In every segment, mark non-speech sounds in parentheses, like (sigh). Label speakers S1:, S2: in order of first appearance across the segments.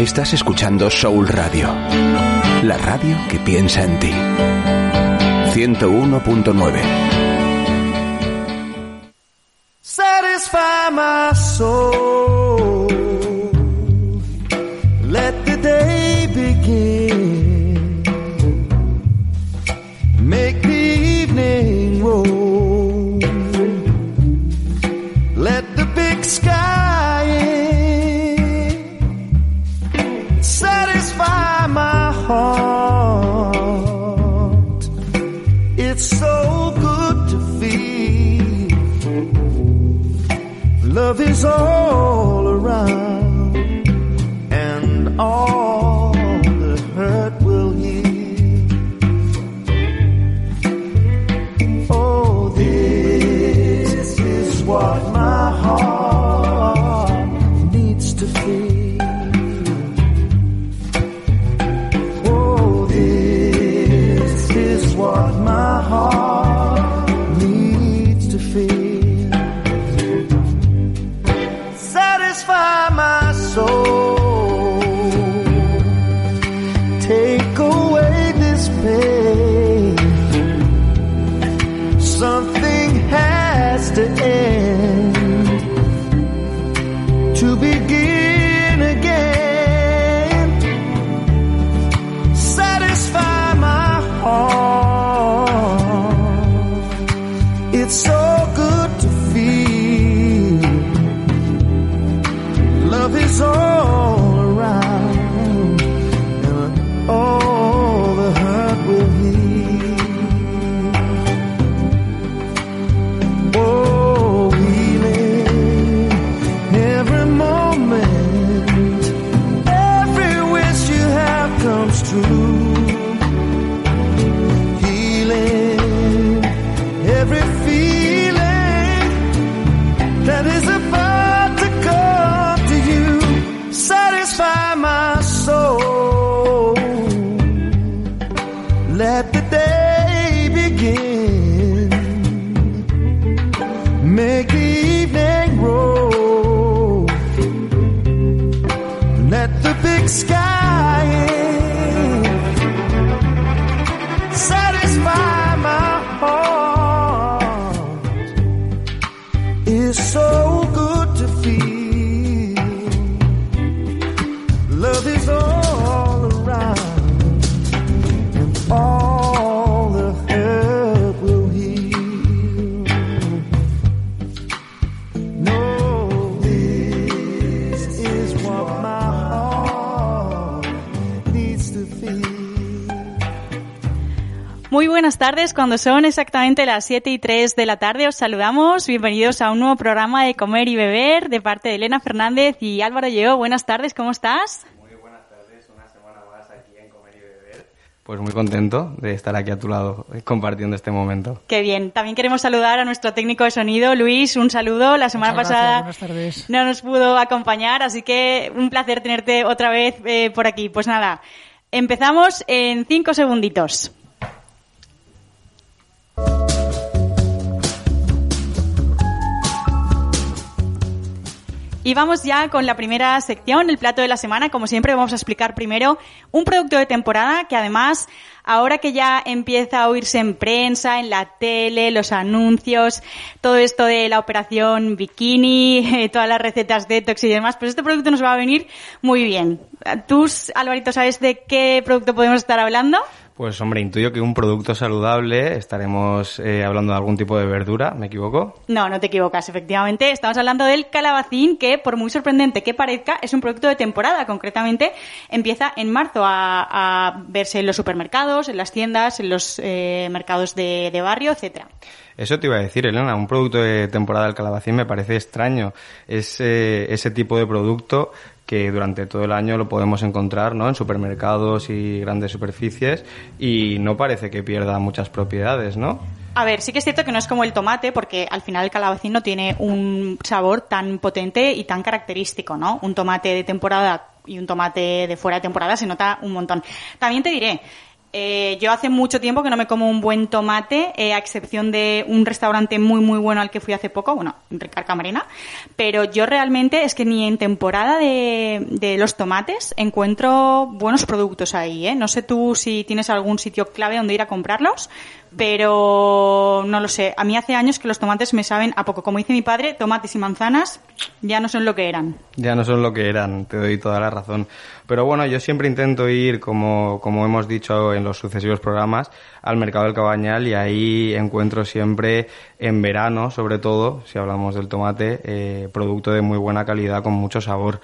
S1: Estás escuchando Soul Radio, la radio que piensa en ti. 101.9
S2: Satisfy my soul. so Satisfy my soul.
S3: Muy buenas tardes, cuando son exactamente las 7 y 3 de la tarde os saludamos. Bienvenidos a un nuevo programa de Comer y Beber de parte de Elena Fernández y Álvaro Lleó. Buenas tardes, ¿cómo estás?
S4: Pues muy contento de estar aquí a tu lado eh, compartiendo este momento.
S3: Qué bien. También queremos saludar a nuestro técnico de sonido, Luis. Un saludo. La semana
S5: Muchas gracias,
S3: pasada
S5: buenas tardes.
S3: no nos pudo acompañar, así que un placer tenerte otra vez eh, por aquí. Pues nada, empezamos en cinco segunditos. Y vamos ya con la primera sección, el plato de la semana. Como siempre, vamos a explicar primero un producto de temporada que además, ahora que ya empieza a oírse en prensa, en la tele, los anuncios, todo esto de la operación bikini, (laughs) todas las recetas detox y demás, pues este producto nos va a venir muy bien. ¿Tú, Alvarito, sabes de qué producto podemos estar hablando?
S4: Pues hombre, intuyo que un producto saludable estaremos eh, hablando de algún tipo de verdura, ¿me equivoco?
S3: No, no te equivocas, efectivamente. Estamos hablando del calabacín, que por muy sorprendente que parezca, es un producto de temporada. Concretamente, empieza en marzo a, a verse en los supermercados, en las tiendas, en los eh, mercados de, de barrio, etcétera.
S4: Eso te iba a decir, Elena, un producto de temporada del calabacín me parece extraño. Es eh, ese tipo de producto que durante todo el año lo podemos encontrar ¿no? en supermercados y grandes superficies y no parece que pierda muchas propiedades, ¿no?
S3: A ver, sí que es cierto que no es como el tomate, porque al final el calabacín no tiene un sabor tan potente y tan característico, ¿no? Un tomate de temporada y un tomate de fuera de temporada se nota un montón. También te diré, eh, yo hace mucho tiempo que no me como un buen tomate, eh, a excepción de un restaurante muy muy bueno al que fui hace poco, bueno, Ricard Camarena, pero yo realmente es que ni en temporada de, de los tomates encuentro buenos productos ahí, ¿eh? No sé tú si tienes algún sitio clave donde ir a comprarlos, pero no lo sé. A mí hace años que los tomates me saben a poco. Como dice mi padre, tomates y manzanas ya no son lo que eran.
S4: Ya no son lo que eran, te doy toda la razón. Pero bueno, yo siempre intento ir, como, como hemos dicho en los sucesivos programas, al mercado del Cabañal y ahí encuentro siempre, en verano sobre todo, si hablamos del tomate, eh, producto de muy buena calidad con mucho sabor.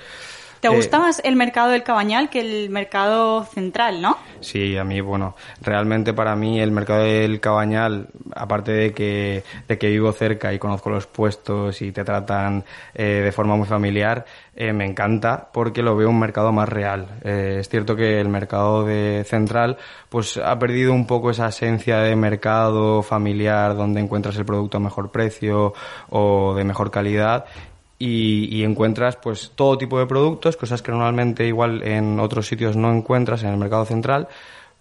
S3: ¿Te gusta más el mercado del Cabañal que el mercado central, no?
S4: Sí, a mí, bueno, realmente para mí el mercado del Cabañal, aparte de que, de que vivo cerca y conozco los puestos y te tratan eh, de forma muy familiar, eh, me encanta porque lo veo un mercado más real. Eh, es cierto que el mercado de central pues ha perdido un poco esa esencia de mercado familiar donde encuentras el producto a mejor precio o de mejor calidad y, y, encuentras pues todo tipo de productos, cosas que normalmente igual en otros sitios no encuentras en el mercado central,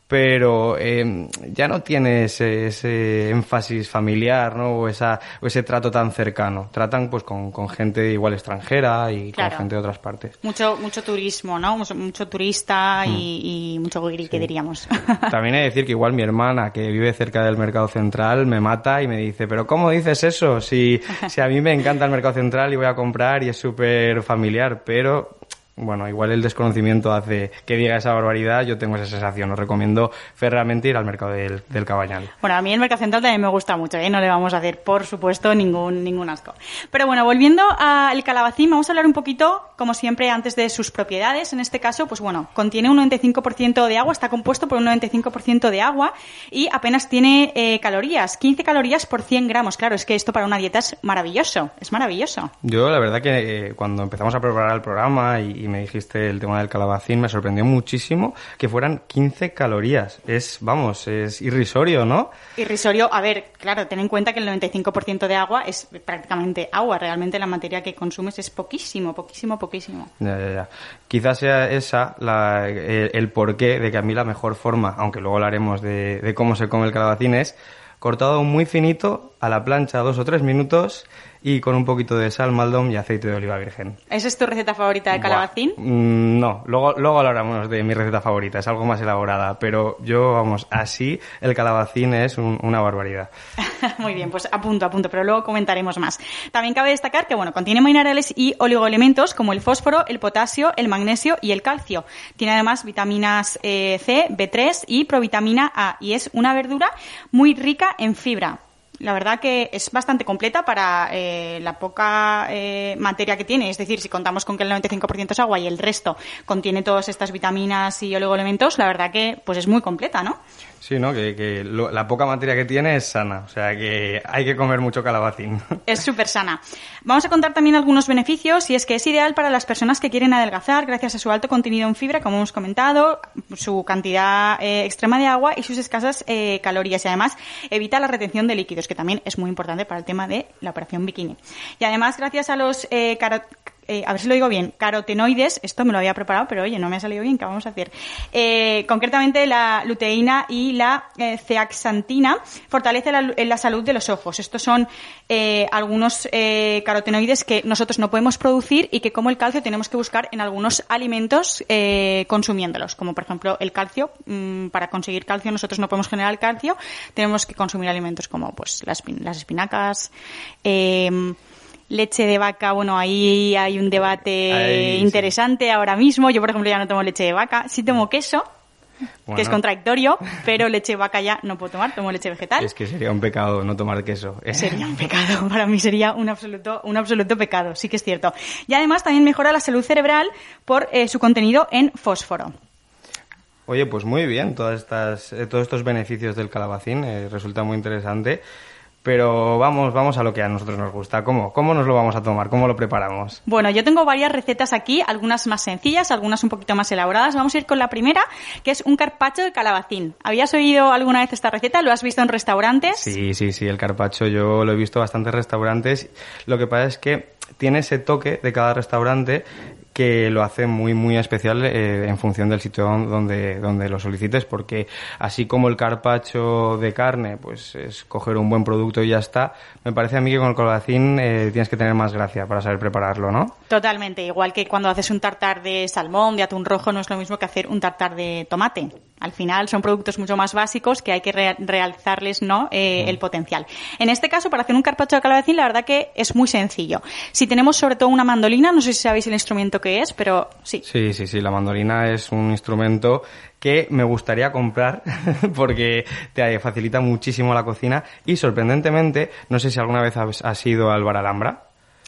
S4: pero eh, ya no tiene ese, ese, énfasis familiar, ¿no? O, esa, o ese trato tan cercano. Tratan pues con, con gente igual extranjera y
S3: Claro.
S4: con gente de otras partes.
S3: Mucho, mucho turismo, ¿no? Mucho, mucho turista
S4: Mm.
S3: y, y mucho guiri, que diríamos.
S4: También hay que decir que igual mi hermana, que vive cerca del mercado central, me mata y me dice, pero ¿cómo dices eso? Si, si a mí me encanta el mercado central y voy a comprar y es súper familiar, pero bueno, igual el desconocimiento hace que diga esa barbaridad, yo tengo esa sensación. Os recomiendo ferramente ir al mercado del, del Cabañal.
S3: Bueno, a mí el mercado central también me gusta mucho, ¿eh? No le vamos a hacer, por supuesto, ningún, ningún asco. Pero bueno, volviendo al calabacín, vamos a hablar un poquito, como siempre, antes de sus propiedades. En este caso, pues bueno, contiene un 95% de agua, está compuesto por un 95% de agua y apenas tiene eh, calorías, 15 calorías por 100 gramos. Claro, es que esto para una dieta es maravilloso, es maravilloso.
S4: Yo la verdad que eh, cuando empezamos a preparar el programa y, y me dijiste el tema del calabacín, me sorprendió muchísimo que fueran 15 calorías. Es, vamos, es irrisorio, ¿no?
S3: Irrisorio, a ver, claro, ten en cuenta que el 95% de agua es prácticamente agua. Realmente la materia que consumes es poquísimo, poquísimo, poquísimo.
S4: Ya, ya, ya. Quizás sea esa la, el, el porqué de que a mí la mejor forma, aunque luego hablaremos de, de cómo se come el calabacín, es cortado muy finito a la plancha dos o tres minutos y con un poquito de sal, maldón y aceite de oliva virgen.
S3: ¿Esa es tu receta favorita de calabacín?
S4: Mm, No, luego, luego hablaremos de mi receta favorita, es algo más elaborada, pero yo, vamos, así el calabacín es un- una barbaridad. (laughs)
S3: Muy bien, pues apunto, apunto, pero luego comentaremos más. También cabe destacar que, bueno, contiene minerales y oligoelementos como el fósforo, el potasio, el magnesio y el calcio. Tiene además vitaminas eh, C, B3 y provitamina A y es una verdura muy rica en fibra. La verdad que es bastante completa para eh, la poca eh, materia que tiene. Es decir, si contamos con que el 95% es agua y el resto contiene todas estas vitaminas y oligoelementos, la verdad que pues es muy completa, ¿no?
S4: Sí, ¿no? Que, que lo- la poca materia que tiene es sana, o sea que hay que comer mucho calabacín. (laughs)
S3: Es súper sana. Vamos a contar también algunos beneficios y es que es ideal para las personas que quieren adelgazar gracias a su alto contenido en fibra, como hemos comentado, su cantidad eh, extrema de agua y sus escasas eh, calorías. Y además evita la retención de líquidos, que también es muy importante para el tema de la operación bikini. Y además, gracias a los eh, eh, a ver si lo digo bien, carotenoides, esto me lo había preparado, pero oye, no me ha salido bien, ¿qué vamos a hacer? Eh, concretamente la luteína y la eh, zeaxantina fortalece la, la salud de los ojos. Estos son eh, algunos eh, carotenoides que nosotros no podemos producir y que como el calcio tenemos que buscar en algunos alimentos eh, consumiéndolos, como por ejemplo el calcio. mm, para conseguir calcio nosotros no podemos generar calcio, tenemos que consumir alimentos como pues las, las espinacas, em, Leche de vaca, bueno, ahí hay un debate
S4: Ahí, sí.
S3: interesante ahora mismo. Yo, por ejemplo, ya no tomo leche de vaca. Sí tomo queso, que es contradictorio, (laughs) pero leche de vaca ya no puedo tomar, tomo leche vegetal.
S4: Es que sería un pecado no tomar queso. ¿eh?
S3: Sería un pecado, (laughs) para mí sería un absoluto, un absoluto pecado, sí que es cierto. Y además también mejora la salud cerebral por eh, su contenido en fósforo.
S4: Oye, pues muy bien, todas estas, eh, todos estos beneficios del calabacín, eh, resulta muy interesante. Pero vamos, vamos a lo que a nosotros nos gusta. ¿Cómo? ¿Cómo nos lo vamos a tomar? ¿Cómo lo preparamos?
S3: Bueno, yo tengo varias recetas aquí, algunas más sencillas, algunas un poquito más elaboradas. Vamos a ir con la primera, que es un carpacho de calabacín. ¿Habías oído alguna vez esta receta? ¿Lo has visto en restaurantes?
S4: Sí, sí, sí, el carpacho yo lo he visto en bastantes restaurantes. Lo que pasa es que tiene ese toque de cada restaurante que lo hace muy muy especial eh, en función del sitio donde, donde lo solicites porque así como el carpacho de carne pues es coger un buen producto y ya está me parece a mí que con el calabacín eh, tienes que tener más gracia para saber prepararlo ¿no?
S3: Totalmente, igual que cuando haces un tartar de salmón, de atún rojo no es lo mismo que hacer un tartar de tomate al final son productos mucho más básicos que hay que realzarles ¿no? Eh, el potencial. En este caso, para hacer un carpacho de calabacín, la verdad que es muy sencillo. Si tenemos sobre todo una mandolina, no sé si sabéis el instrumento que es, pero sí.
S4: Sí, sí, sí, la mandolina es un instrumento que me gustaría comprar (laughs) porque te facilita muchísimo la cocina y sorprendentemente, no sé si alguna vez has, ido al Bar Alhambra.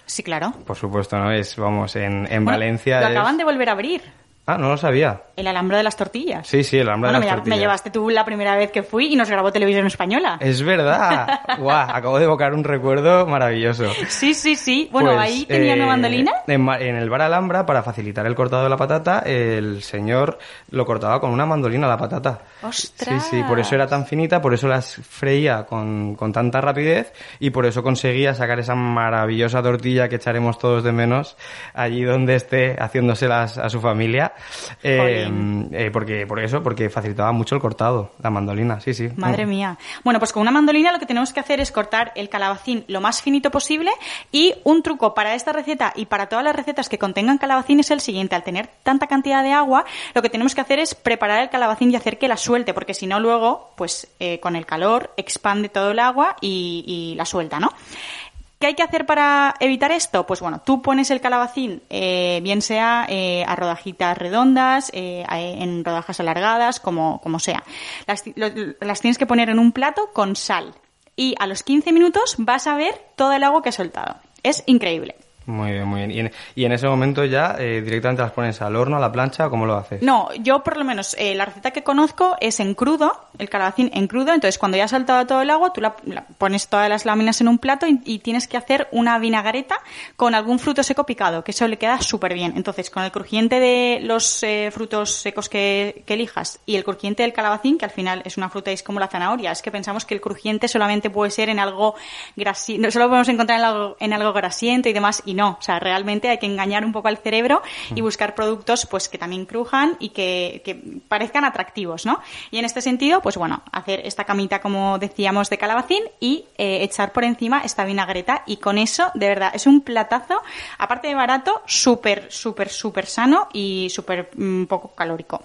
S3: Sí, claro.
S4: Por supuesto, ¿no? Es, vamos, en, en Valencia.
S3: Lo acaban de volver a abrir.
S4: Ah, no lo sabía.
S3: El alambre de las tortillas.
S4: Sí, sí, el alambre de las tortillas.
S3: Me llevaste tú la primera vez que fui y nos grabó televisión española.
S4: Es verdad. (laughs) Guau, acabo de evocar un recuerdo maravilloso.
S3: Sí, sí, sí. Bueno, pues, ahí tenía una eh, mandolina.
S4: En, el bar Alhambra, para facilitar el cortado de la patata, el señor lo cortaba con una mandolina la patata.
S3: ¡Ostras!
S4: Sí, sí, por eso era tan finita, por eso las freía con, con tanta rapidez y por eso conseguía sacar esa maravillosa tortilla que echaremos todos de menos allí donde esté haciéndoselas a su familia eh, eh, porque, por eso, porque facilitaba mucho el cortado, la mandolina, sí, sí.
S3: Madre mía. Bueno, pues con una mandolina lo que tenemos que hacer es cortar el calabacín lo más finito posible y un truco para esta receta y para todas las recetas que contengan calabacín es el siguiente. Al tener tanta cantidad de agua, lo que tenemos que hacer es preparar el calabacín y hacer que la suelte, porque si no luego, pues eh, con el calor expande todo el agua y, y la suelta, ¿no? ¿Qué hay que hacer para evitar esto? Pues bueno, tú pones el calabacín, eh, bien sea eh, a rodajitas redondas, eh, en rodajas alargadas, como, como sea. Las, las tienes que poner en un plato con sal. Y a los 15 minutos vas a ver todo el agua que ha soltado. Es increíble.
S4: Muy bien, muy bien. Y en, ese momento ya eh, directamente las pones al horno, a la plancha, ¿cómo lo haces?
S3: No, yo por lo menos eh, la receta que conozco es en crudo, el calabacín en crudo. Entonces cuando ya ha saltado todo el agua, tú la, pones todas las láminas en un plato y, tienes que hacer una vinagreta con algún fruto seco picado, que eso le queda súper bien. Entonces con el crujiente de los eh, frutos secos que, elijas y el crujiente del calabacín, que al final es una fruta y es como la zanahoria, es que pensamos que el crujiente solamente puede ser en algo grasiento, solo podemos encontrar en algo, en algo grasiento y demás y no. O sea, realmente hay que engañar un poco al cerebro y buscar productos pues que también crujan y que, parezcan atractivos, ¿no? Y en este sentido, pues bueno, hacer esta camita, como decíamos, de calabacín y eh, echar por encima esta vinagreta y con eso, de verdad, es un platazo, aparte de barato, súper, súper, súper sano y súper mm, poco calórico.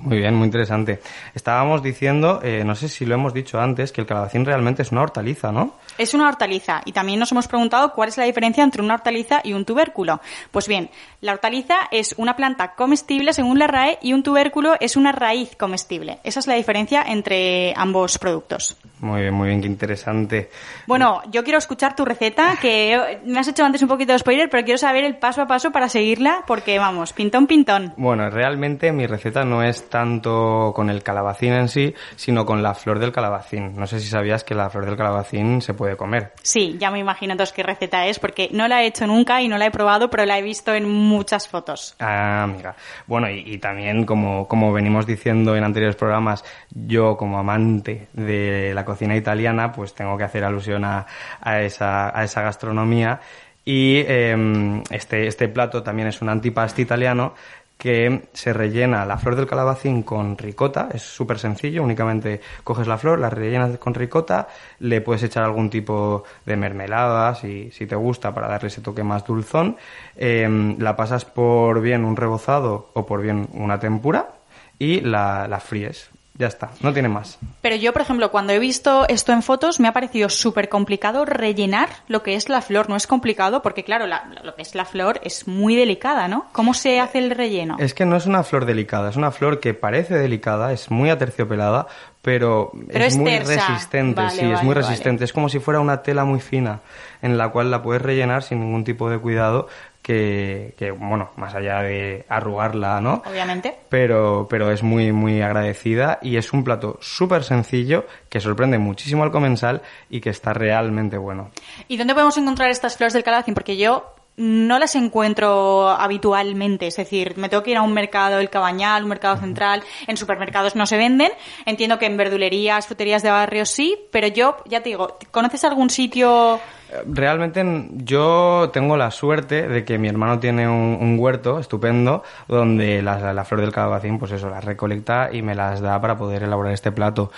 S4: Muy bien, muy interesante. Estábamos diciendo, eh, no sé si lo hemos dicho antes, que el calabacín realmente es una hortaliza, ¿no?
S3: Es una hortaliza y también nos hemos preguntado cuál es la diferencia entre una hortaliza y un tubérculo. Pues bien, la hortaliza es una planta comestible según la RAE y un tubérculo es una raíz comestible. Esa es la diferencia entre ambos productos.
S4: Muy bien, muy bien, qué interesante.
S3: Bueno, yo quiero escuchar tu receta, que me has hecho antes un poquito de spoiler, pero quiero saber el paso a paso para seguirla, porque vamos, pintón, pintón.
S4: Bueno, realmente mi receta no es tanto con el calabacín en sí, sino con la flor del calabacín. No sé si sabías que la flor del calabacín se puede comer.
S3: Sí, ya me imagino entonces qué receta es, porque no la he hecho nunca y no la he probado, pero la he visto en muchas fotos.
S4: Ah, amiga. Bueno, y, también, como, como venimos diciendo en anteriores programas, yo como amante de la cocina italiana, pues tengo que hacer alusión a, a, esa, a esa gastronomía. Y em, este, este plato también es un antipasti italiano que se rellena la flor del calabacín con ricota, es súper sencillo, únicamente coges la flor, la rellenas con ricota, le puedes echar algún tipo de mermelada si, si te gusta para darle ese toque más dulzón, em, la pasas por bien un rebozado o por bien una tempura y la, la fríes. Ya está, no tiene más.
S3: Pero yo, por ejemplo, cuando he visto esto en fotos, me ha parecido súper complicado rellenar lo que es la flor. No es complicado porque, claro, lo que es la flor es muy delicada, ¿no? ¿Cómo se hace el relleno?
S4: Es que no es una flor delicada, es una flor que parece delicada, es muy aterciopelada, pero, es, muy resistente, sí, es muy resistente. Es como si fuera una tela muy fina en la cual la puedes rellenar sin ningún tipo de cuidado que, que, bueno, más allá de arrugarla, ¿no?
S3: Obviamente.
S4: Pero, pero es muy, muy agradecida y es un plato súper sencillo que sorprende muchísimo al comensal y que está realmente bueno.
S3: ¿Y dónde podemos encontrar estas flores del calabacín? Porque yo no las encuentro habitualmente, es decir, me tengo que ir a un mercado el Cabañal, un mercado central, en supermercados no se venden, entiendo que en verdulerías, fruterías de barrio sí, pero yo, ya te digo, ¿conoces algún sitio?
S4: Realmente yo tengo la suerte de que mi hermano tiene un, huerto estupendo donde la, la flor del calabacín, pues eso, las recolecta y me las da para poder elaborar este plato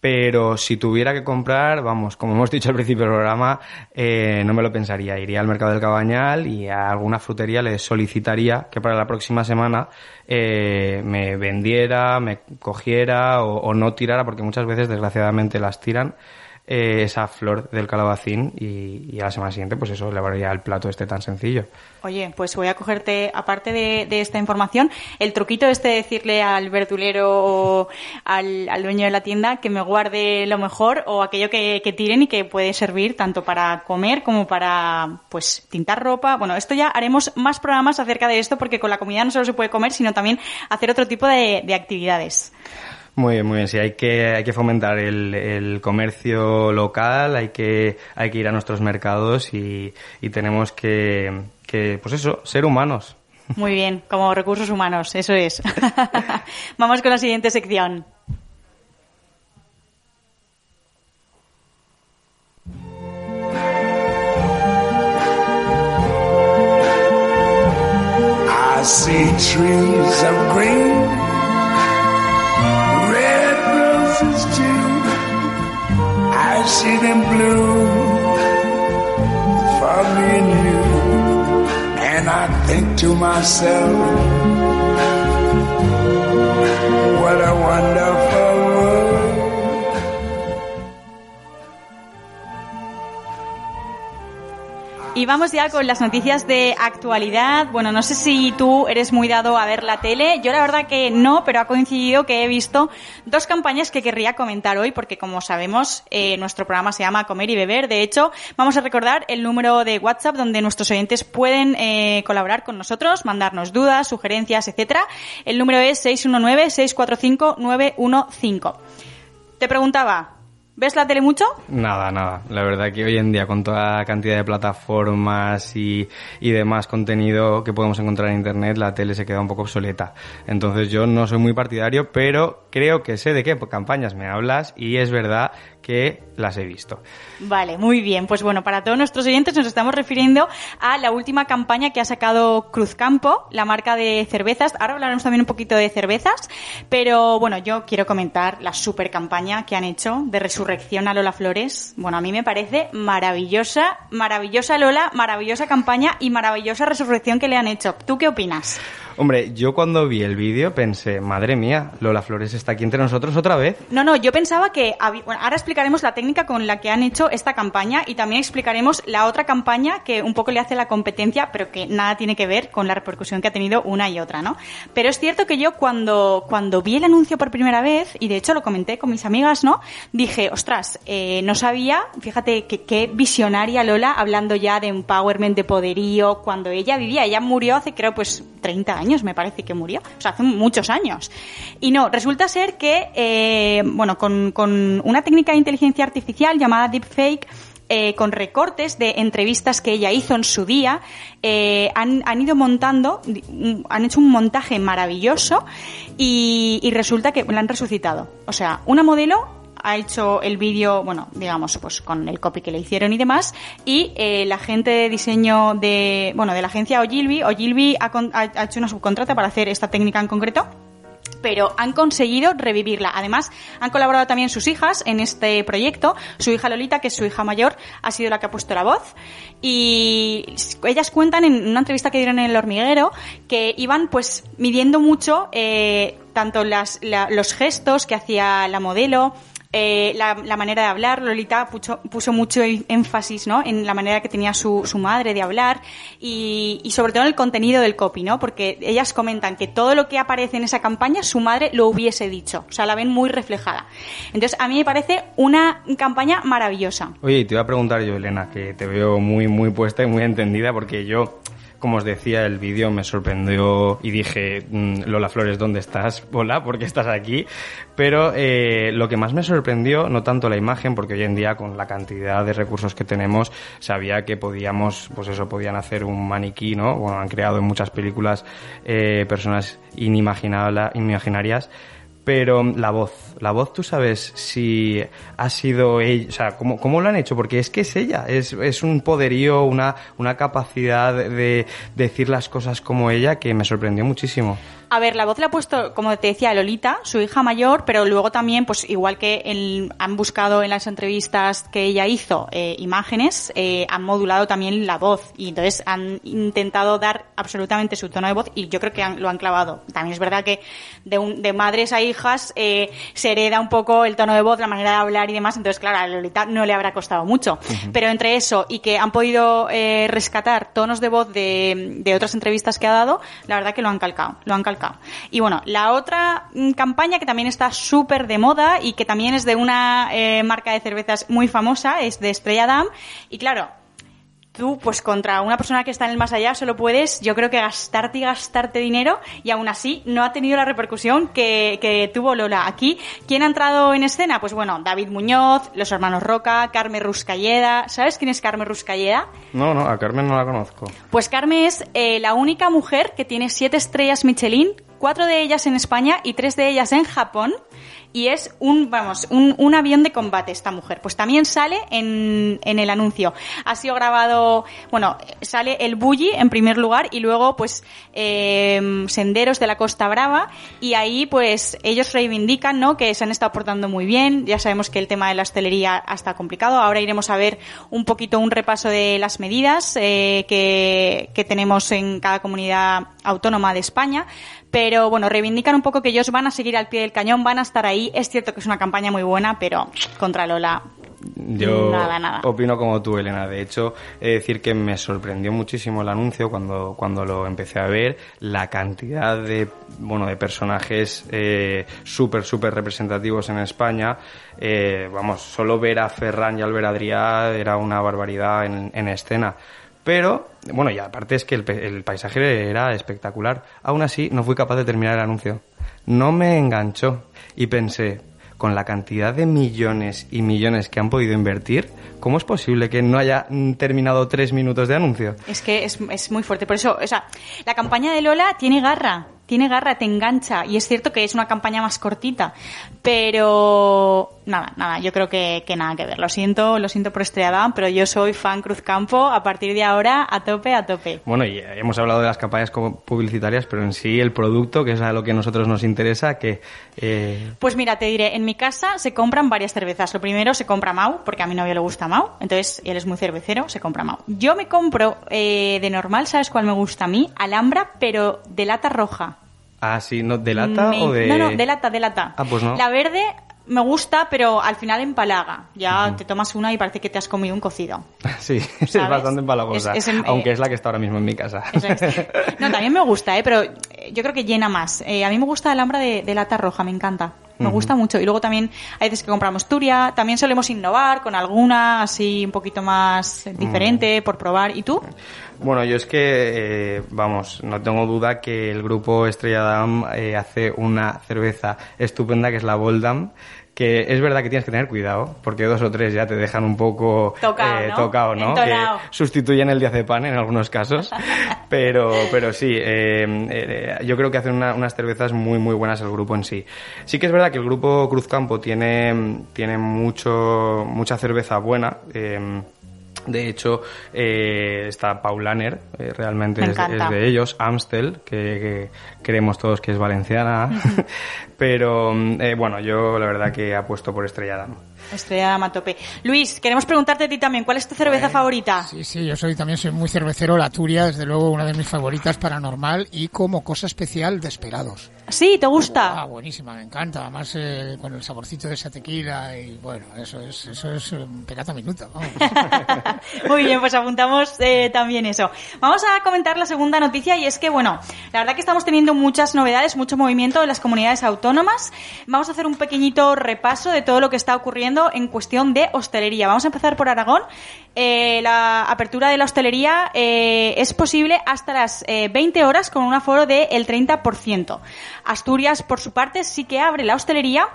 S4: pero si tuviera que comprar, vamos, como hemos dicho al principio del programa, eh, no me lo pensaría. Iría al mercado del Cabañal y a alguna frutería le solicitaría que para la próxima semana eh, me vendiera, me cogiera o no tirara, porque muchas veces desgraciadamente las tiran eh, esa flor del calabacín y, a la semana siguiente pues eso le varía el plato este tan sencillo.
S3: Oye, pues voy a cogerte, aparte de, de esta información, el truquito este de decirle al verdulero o al, dueño de la tienda que me guarde lo mejor o aquello que, tiren y que puede servir tanto para comer como para pues tintar ropa. Bueno, esto ya haremos más programas acerca de esto porque con la comida no solo se puede comer, sino también hacer otro tipo de actividades.
S4: Muy bien, muy bien. Sí, hay que, hay que fomentar el, el comercio local, hay que, hay que ir a nuestros mercados y, y tenemos que, que, pues eso, ser humanos.
S3: Muy bien, como recursos humanos, eso es. (laughs) Vamos con la siguiente sección.
S2: I see trees of green, too. I see them bloom for me and you. And I think to myself, what a wonderful
S3: Y vamos ya con las noticias de actualidad. Bueno, no sé si tú eres muy dado a ver la tele. Yo la verdad que no, pero ha coincidido que he visto dos campañas que querría comentar hoy, porque como sabemos, eh, nuestro programa se llama Comer y Beber. De hecho, vamos a recordar el número de WhatsApp donde nuestros oyentes pueden eh, colaborar con nosotros, mandarnos dudas, sugerencias, etcétera. El número es 619-645-915. Te preguntaba, ¿Ves la tele mucho?
S4: Nada, nada. La verdad que hoy en día con toda la cantidad de plataformas y, y demás contenido que podemos encontrar en Internet, la tele se queda un poco obsoleta. Entonces yo no soy muy partidario, pero creo que sé de qué campañas me hablas y es verdad que las he visto.
S3: Vale, muy bien. Pues bueno, para todos nuestros oyentes nos estamos refiriendo a la última campaña que ha sacado Cruzcampo, la marca de cervezas. Ahora hablaremos también un poquito de cervezas, pero bueno, yo quiero comentar la super campaña que han hecho de resurrección a Lola Flores. Bueno, a mí me parece maravillosa, maravillosa Lola, maravillosa campaña y maravillosa resurrección que le han hecho. ¿Tú qué opinas?
S4: Hombre, yo cuando vi el vídeo pensé, madre mía, Lola Flores está aquí entre nosotros otra vez.
S3: No, no, yo pensaba que... Había, bueno, ahora explicaremos la técnica con la que han hecho esta campaña y también explicaremos la otra campaña que un poco le hace la competencia, pero que nada tiene que ver con la repercusión que ha tenido una y otra, ¿no? Pero es cierto que yo cuando, cuando vi el anuncio por primera vez, y de hecho lo comenté con mis amigas, ¿no? Dije, ostras, eh, no sabía, fíjate que, qué visionaria Lola, hablando ya de empowerment, de poderío, cuando ella vivía, ella murió hace creo pues 30 años me parece que murió, o sea, hace muchos años. Y no, resulta ser que, eh, bueno, con, con una técnica de inteligencia artificial llamada deepfake, eh, con recortes de entrevistas que ella hizo en su día, eh, han, han, ido montando, han hecho un montaje maravilloso y, y resulta que la han resucitado. O sea, una modelo ha hecho el vídeo, bueno, digamos, pues con el copy que le hicieron y demás, y eh, la gente de diseño de, bueno, de la agencia Ogilvy, Ogilvy ha, ha, hecho una subcontrata para hacer esta técnica en concreto, pero han conseguido revivirla. Además, han colaborado también sus hijas en este proyecto. Su hija Lolita, que es su hija mayor, ha sido la que ha puesto la voz. Y ellas cuentan en una entrevista que dieron en El Hormiguero que iban pues midiendo mucho eh, tanto los gestos que hacía la modelo, eh, la, manera de hablar. Lolita puso, mucho énfasis ¿no? en la manera que tenía su, madre de hablar y, y, sobre todo en el contenido del copy, ¿no? porque ellas comentan que todo lo que aparece en esa campaña su madre lo hubiese dicho, o sea, la ven muy reflejada. Entonces, a mí me parece una campaña maravillosa.
S4: Oye, te iba a preguntar yo, Elena, que te veo muy, muy puesta y muy entendida, porque yo como os decía, el vídeo me sorprendió y dije, mm, Lola Flores, ¿dónde estás? (laughs) Hola, ¿por qué estás aquí? Pero eh, lo que más me sorprendió, no tanto la imagen, porque hoy en día con la cantidad de recursos que tenemos, sabía que podíamos, pues eso, podían hacer un maniquí, ¿no? Bueno, han creado en muchas películas eh, personas inimaginarias pero la voz, la voz, tú sabes si ha sido ella, o sea, ¿cómo, cómo lo han hecho? Porque es que es ella, es, es un poderío, una, una capacidad de decir las cosas como ella que me sorprendió muchísimo.
S3: A ver, la voz la ha puesto, como te decía, Lolita, su hija mayor, pero luego también, pues igual que han buscado en las entrevistas que ella hizo eh, imágenes, eh, han modulado también la voz y entonces han intentado dar absolutamente su tono de voz y yo creo que lo han clavado. También es verdad que de, un, de madres a hijas eh, se hereda un poco el tono de voz, la manera de hablar y demás, entonces claro, a Lolita no le habrá costado mucho. Pero entre eso y que han podido rescatar tonos de voz de, de otras entrevistas que ha dado, la verdad que lo han calcado, lo han calcado y bueno, la otra mm, campaña que también está súper de moda y que también es de una eh, marca de cervezas muy famosa es de Estrella Damm. Y claro, tú, pues contra una persona que está en el más allá, solo puedes, yo creo que gastarte y gastarte dinero, y aún así no ha tenido la repercusión que, que tuvo Lola. Aquí, ¿quién ha entrado en escena? Pues bueno, David Muñoz, los hermanos Roca, Carmen Ruscalleda. ¿Sabes quién es Carmen Ruscalleda?
S4: No, no, a Carmen no la conozco.
S3: Pues Carmen es eh, la única mujer que tiene siete estrellas Michelin, cuatro de ellas en España y tres de ellas en Japón y es un, vamos, un, un, avión de combate esta mujer. Pues también sale en, en el anuncio. Ha sido grabado, bueno, sale el Bulli en primer lugar y luego pues eh, Senderos de la Costa Brava y ahí pues ellos reivindican, ¿no? Que se han estado portando muy bien. Ya sabemos que el tema de la hostelería está complicado. Ahora iremos a ver un poquito un repaso de las medidas eh, que, que tenemos en cada comunidad autónoma de España pero bueno, reivindican un poco que ellos van a seguir al pie del cañón, van a estar ahí. Es cierto que es una campaña muy buena, pero contra Lola
S4: yo
S3: nada, nada.
S4: opino como tú, Elena. De hecho, he de decir que me sorprendió muchísimo el anuncio cuando, cuando lo empecé a ver, la cantidad de, bueno, de personajes eh, súper, súper representativos en España. Eh, vamos, solo ver a Ferran y a Albert Adrià era una barbaridad en, en escena. Pero, bueno, y aparte es que el, paisaje era espectacular. Aún así, no fui capaz de terminar el anuncio. No me enganchó. Y pensé, con la cantidad de millones y millones que han podido invertir, ¿cómo es posible que no haya terminado tres minutos de anuncio?
S3: Es que es muy fuerte. Por eso, o sea, la campaña de Lola tiene garra tiene garra, te engancha. Y es cierto que es una campaña más cortita. Pero nada, nada, yo creo que, que nada que ver. Lo siento, lo siento por Estrella pero yo soy fan Cruz Campo a partir de ahora a tope, a tope.
S4: Bueno, y hemos hablado de las campañas publicitarias, pero en sí el producto, que es a lo que a nosotros nos interesa, que... Eh...
S3: Pues mira, te diré, en mi casa se compran varias cervezas. Lo primero se compra Mau, porque a mi novio le gusta Mau, entonces él es muy cervecero, se compra Mau. Yo me compro eh, de normal, ¿sabes cuál me gusta a mí? Alhambra, pero de lata roja.
S4: Ah, sí, ¿no? ¿De lata o de...?
S3: No, no, de lata, de lata.
S4: Ah, pues no.
S3: La verde me gusta, pero al final empalaga. Ya te tomas una y parece que te has comido un cocido. (laughs)
S4: Sí, es bastante empalagosa. Es, es aunque es la que está ahora mismo en mi casa. (laughs)
S3: No, también me gusta, ¿eh? pero yo creo que llena más. Eh, a mí me gusta la alhambra de, de lata roja, me encanta. Me gusta mucho. Y luego también hay veces que compramos Turia. También solemos innovar con alguna así un poquito más diferente por probar. ¿Y tú?
S4: Bueno, yo es que, eh, vamos, no tengo duda que el grupo Estrella Damm eh, hace una cerveza estupenda que es la Boldam que es verdad que tienes que tener cuidado, porque dos o tres ya te dejan un poco
S3: tocado,
S4: eh, ¿no? Tocado, ¿no? Que sustituyen el diazepam en algunos casos, (laughs) pero, pero sí, eh, eh, yo creo que hacen una, unas cervezas muy, muy buenas el grupo en sí. Sí que es verdad que el grupo Cruzcampo tiene, tiene mucho, mucha cerveza buena, eh, de hecho, eh, está Paulaner, eh, realmente es, es, de ellos, Amstel, que, que, creemos todos que es valenciana, (laughs) pero eh, bueno, yo la verdad que apuesto por Estrella Damm.
S3: Estrella Damm a tope. Luis, queremos preguntarte a ti también, ¿cuál es tu cerveza favorita?
S5: Sí, sí, yo soy también soy muy cervecero, la Turia, desde luego una de mis favoritas paranormal y como cosa especial Desperados.
S3: Sí, ¿te gusta?
S5: Ah, buenísima, me encanta, además eh, con el saborcito de esa tequila y bueno, eso es eso es un pecata minuta, vamos. (laughs)
S3: Muy bien, pues apuntamos eh, también eso. Vamos a comentar la segunda noticia y es que, bueno, la verdad que estamos teniendo muchas novedades, mucho movimiento en las comunidades autónomas. Vamos a hacer un pequeñito repaso de todo lo que está ocurriendo en cuestión de hostelería. Vamos a empezar por Aragón. Eh, la apertura de la hostelería eh, es posible hasta las eh, 20 horas con un aforo del 30%. Asturias, por su parte, sí que abre la hostelería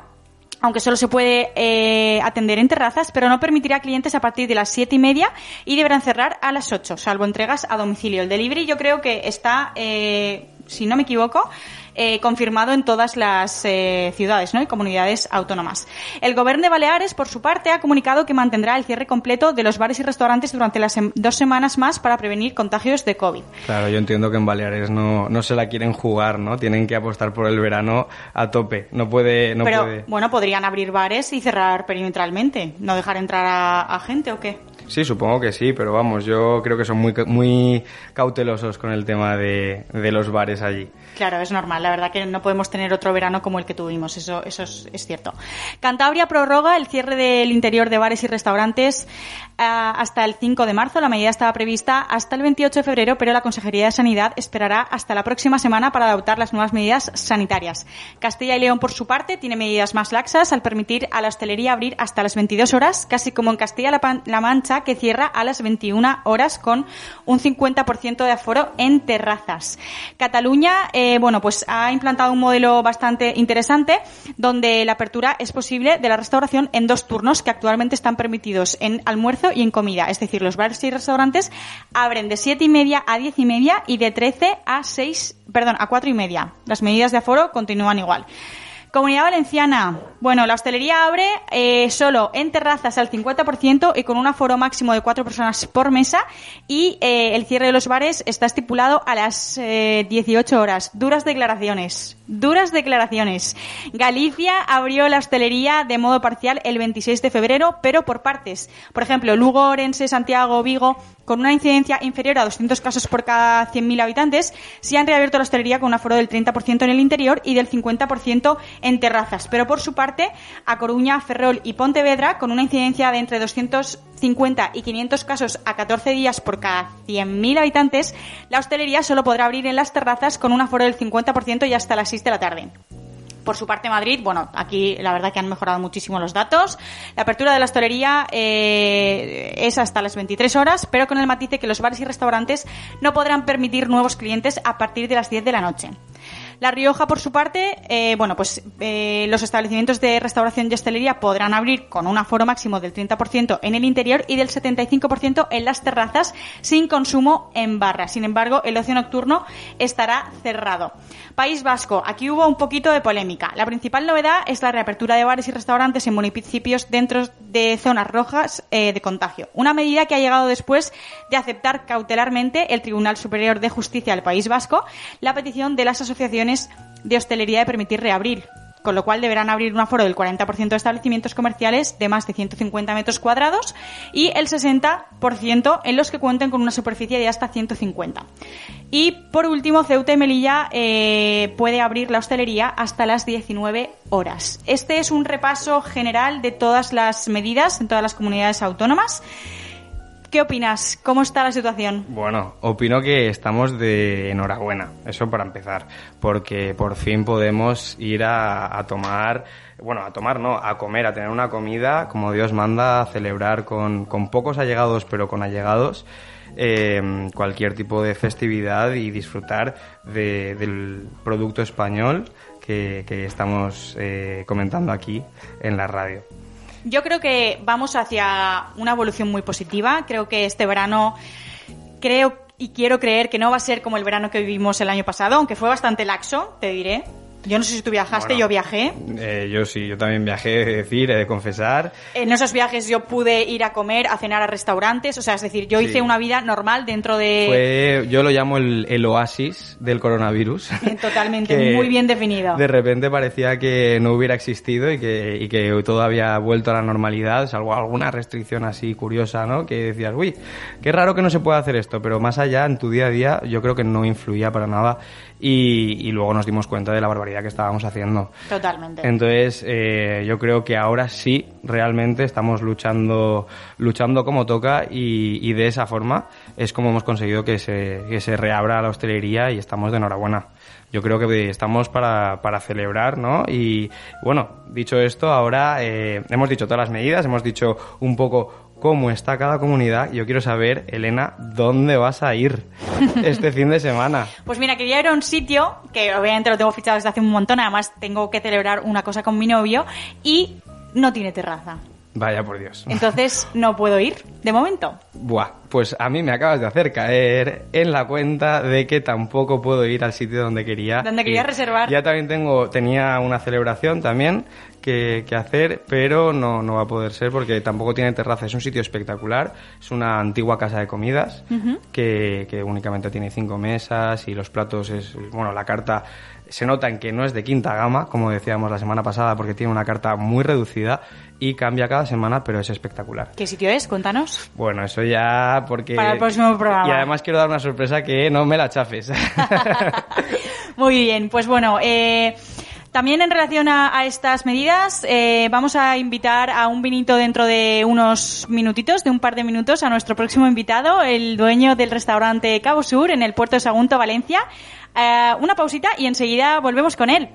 S3: aunque solo se puede eh, atender en terrazas, pero no permitirá clientes a partir de las siete y media y deberán cerrar a las 8, salvo entregas a domicilio. El delivery yo creo que está, eh, si no me equivoco, eh, confirmado en todas las eh, ciudades ¿no? y comunidades autónomas. El Gobierno de Baleares, por su parte, ha comunicado que mantendrá el cierre completo de los bares y restaurantes durante las sem- dos semanas más para prevenir contagios de COVID.
S4: Claro, yo entiendo que en Baleares no, no se la quieren jugar, ¿no? Tienen que apostar por el verano a tope. No puede, no
S3: pero
S4: puede.
S3: bueno, podrían abrir bares y cerrar perimetralmente, no dejar entrar a, a gente o qué.
S4: Sí, supongo que sí, pero vamos, yo creo que son muy, muy cautelosos con el tema de, de los bares allí.
S3: Claro, es normal. La verdad que no podemos tener otro verano como el que tuvimos. Eso, eso es, es cierto. Cantabria prorroga el cierre del interior de bares y restaurantes hasta el 5 de marzo. La medida estaba prevista hasta el 28 de febrero, pero la Consejería de Sanidad esperará hasta la próxima semana para adoptar las nuevas medidas sanitarias. Castilla y León, por su parte, tiene medidas más laxas al permitir a la hostelería abrir hasta las 22 horas, casi como en Castilla-La Mancha, que cierra a las 21 horas con un 50% de aforo en terrazas. Cataluña, eh, bueno, pues ha implantado un modelo bastante interesante donde la apertura es posible de la restauración en dos turnos que actualmente están permitidos en almuerzo y en comida. Es decir, los bares y restaurantes abren de siete y media a diez y media y de 13 a 6, perdón, a cuatro y media. Las medidas de aforo continúan igual. Comunidad Valenciana. Bueno, la hostelería abre eh, solo en terrazas al 50% y con un aforo máximo de cuatro personas por mesa y eh, el cierre de los bares está estipulado a las eh, 18 horas. Duras declaraciones. Duras declaraciones. Galicia abrió la hostelería de modo parcial el 26 de febrero, pero por partes. Por ejemplo, Lugo, Orense, Santiago, Vigo, con una incidencia inferior a 200 casos por cada 100.000 habitantes, sí han reabierto la hostelería con un aforo del 30% en el interior y del 50% en terrazas. Pero por su parte, a Coruña, Ferrol y Pontevedra, con una incidencia de entre 250 y 500 casos a 14 días por cada 100.000 habitantes, la hostelería solo podrá abrir en las terrazas con un aforo del 50% y hasta las 6 de la tarde. Por su parte, Madrid, bueno, aquí la verdad que han mejorado muchísimo los datos. La apertura de la hostelería eh, es hasta las 23 horas, pero con el matiz de que los bares y restaurantes no podrán permitir nuevos clientes a partir de las 10 de la noche. La Rioja, por su parte, eh, bueno, pues eh, los establecimientos de restauración y hostelería podrán abrir con un aforo máximo del 30% en el interior y del 75% en las terrazas sin consumo en barra. Sin embargo, el ocio nocturno estará cerrado. País Vasco, aquí hubo un poquito de polémica. La principal novedad es la reapertura de bares y restaurantes en municipios dentro de zonas rojas eh, de contagio. Una medida que ha llegado después de aceptar cautelarmente el Tribunal Superior de Justicia del País Vasco la petición de las asociaciones de hostelería de permitir reabrir, con lo cual deberán abrir un aforo del 40% de establecimientos comerciales de más de 150 metros cuadrados y el 60% en los que cuenten con una superficie de hasta 150. Y por último, Ceuta y Melilla eh, puede abrir la hostelería hasta las 19 horas. Este es un repaso general de todas las medidas en todas las comunidades autónomas. ¿Qué opinas? ¿Cómo está la situación?
S4: Bueno, opino que estamos de enhorabuena, eso para empezar, porque por fin podemos ir a, tomar, bueno, a tomar no, a comer, a tener una comida como Dios manda, a celebrar con, con pocos allegados, pero con allegados, eh, cualquier tipo de festividad y disfrutar de- del producto español que, que estamos eh, comentando aquí en la radio.
S3: Yo creo que vamos hacia una evolución muy positiva. Creo que este verano, creo y quiero creer que no va a ser como el verano que vivimos el año pasado, aunque fue bastante laxo, te diré. Yo no sé si tú viajaste,
S4: Bueno.
S3: yo viajé.
S4: Eh, yo sí, yo también viajé, he de decir, he de confesar.
S3: En esos viajes yo pude ir a comer, a cenar a restaurantes, o sea, es decir, yo
S4: Sí.
S3: hice una vida normal dentro de...
S4: Fue, yo lo llamo el, el oasis del coronavirus.
S3: Totalmente, (laughs) muy bien definido.
S4: De repente parecía que no hubiera existido y que, y que todo había vuelto a la normalidad, salvo alguna restricción así curiosa, ¿no? Que decías, uy, qué raro que no se pueda hacer esto, pero más allá, en tu día a día, yo creo que no influía para nada y, y luego nos dimos cuenta de la barbaridad que estábamos haciendo.
S3: Totalmente.
S4: Entonces, eh, yo creo que ahora sí, realmente estamos luchando, luchando como toca y, y de esa forma es como hemos conseguido que se, que se reabra la hostelería y estamos de enhorabuena. Yo creo que estamos para, para celebrar, ¿no? Y bueno, dicho esto, ahora eh, hemos dicho todas las medidas, hemos dicho un poco cómo está cada comunidad. Yo quiero saber, Elena, ¿dónde vas a ir (laughs) este fin de semana?
S3: Pues mira, quería ir a un sitio que obviamente lo tengo fichado desde hace un montón, además tengo que celebrar una cosa con mi novio y no tiene terraza.
S4: Vaya por Dios.
S3: Entonces (laughs) no puedo ir, de momento.
S4: Buah, pues a mí me acabas de hacer caer en la cuenta de que tampoco puedo ir al sitio donde quería.
S3: Donde quería
S4: ir.
S3: reservar.
S4: Ya también tengo, tenía una celebración también que, que hacer, pero no, no va a poder ser porque tampoco tiene terraza. Es un sitio espectacular, es una antigua casa de comidas que, que únicamente tiene cinco mesas y los platos es, bueno, la carta se nota en que no es de quinta gama, como decíamos la semana pasada, porque tiene una carta muy reducida y cambia cada semana, pero es espectacular.
S3: ¿Qué sitio es? Cuéntanos.
S4: Bueno, eso ya porque...
S3: Para el próximo programa.
S4: Y además quiero dar una sorpresa que no me la chafes. (laughs)
S3: Muy bien, pues bueno, eh, también en relación a, estas medidas, eh, vamos a invitar a un vinito dentro de unos minutitos, de un par de minutos, a nuestro próximo invitado, el dueño del restaurante Cabo Sur en el puerto de Sagunto, Valencia. Eh, una pausita y enseguida volvemos con él.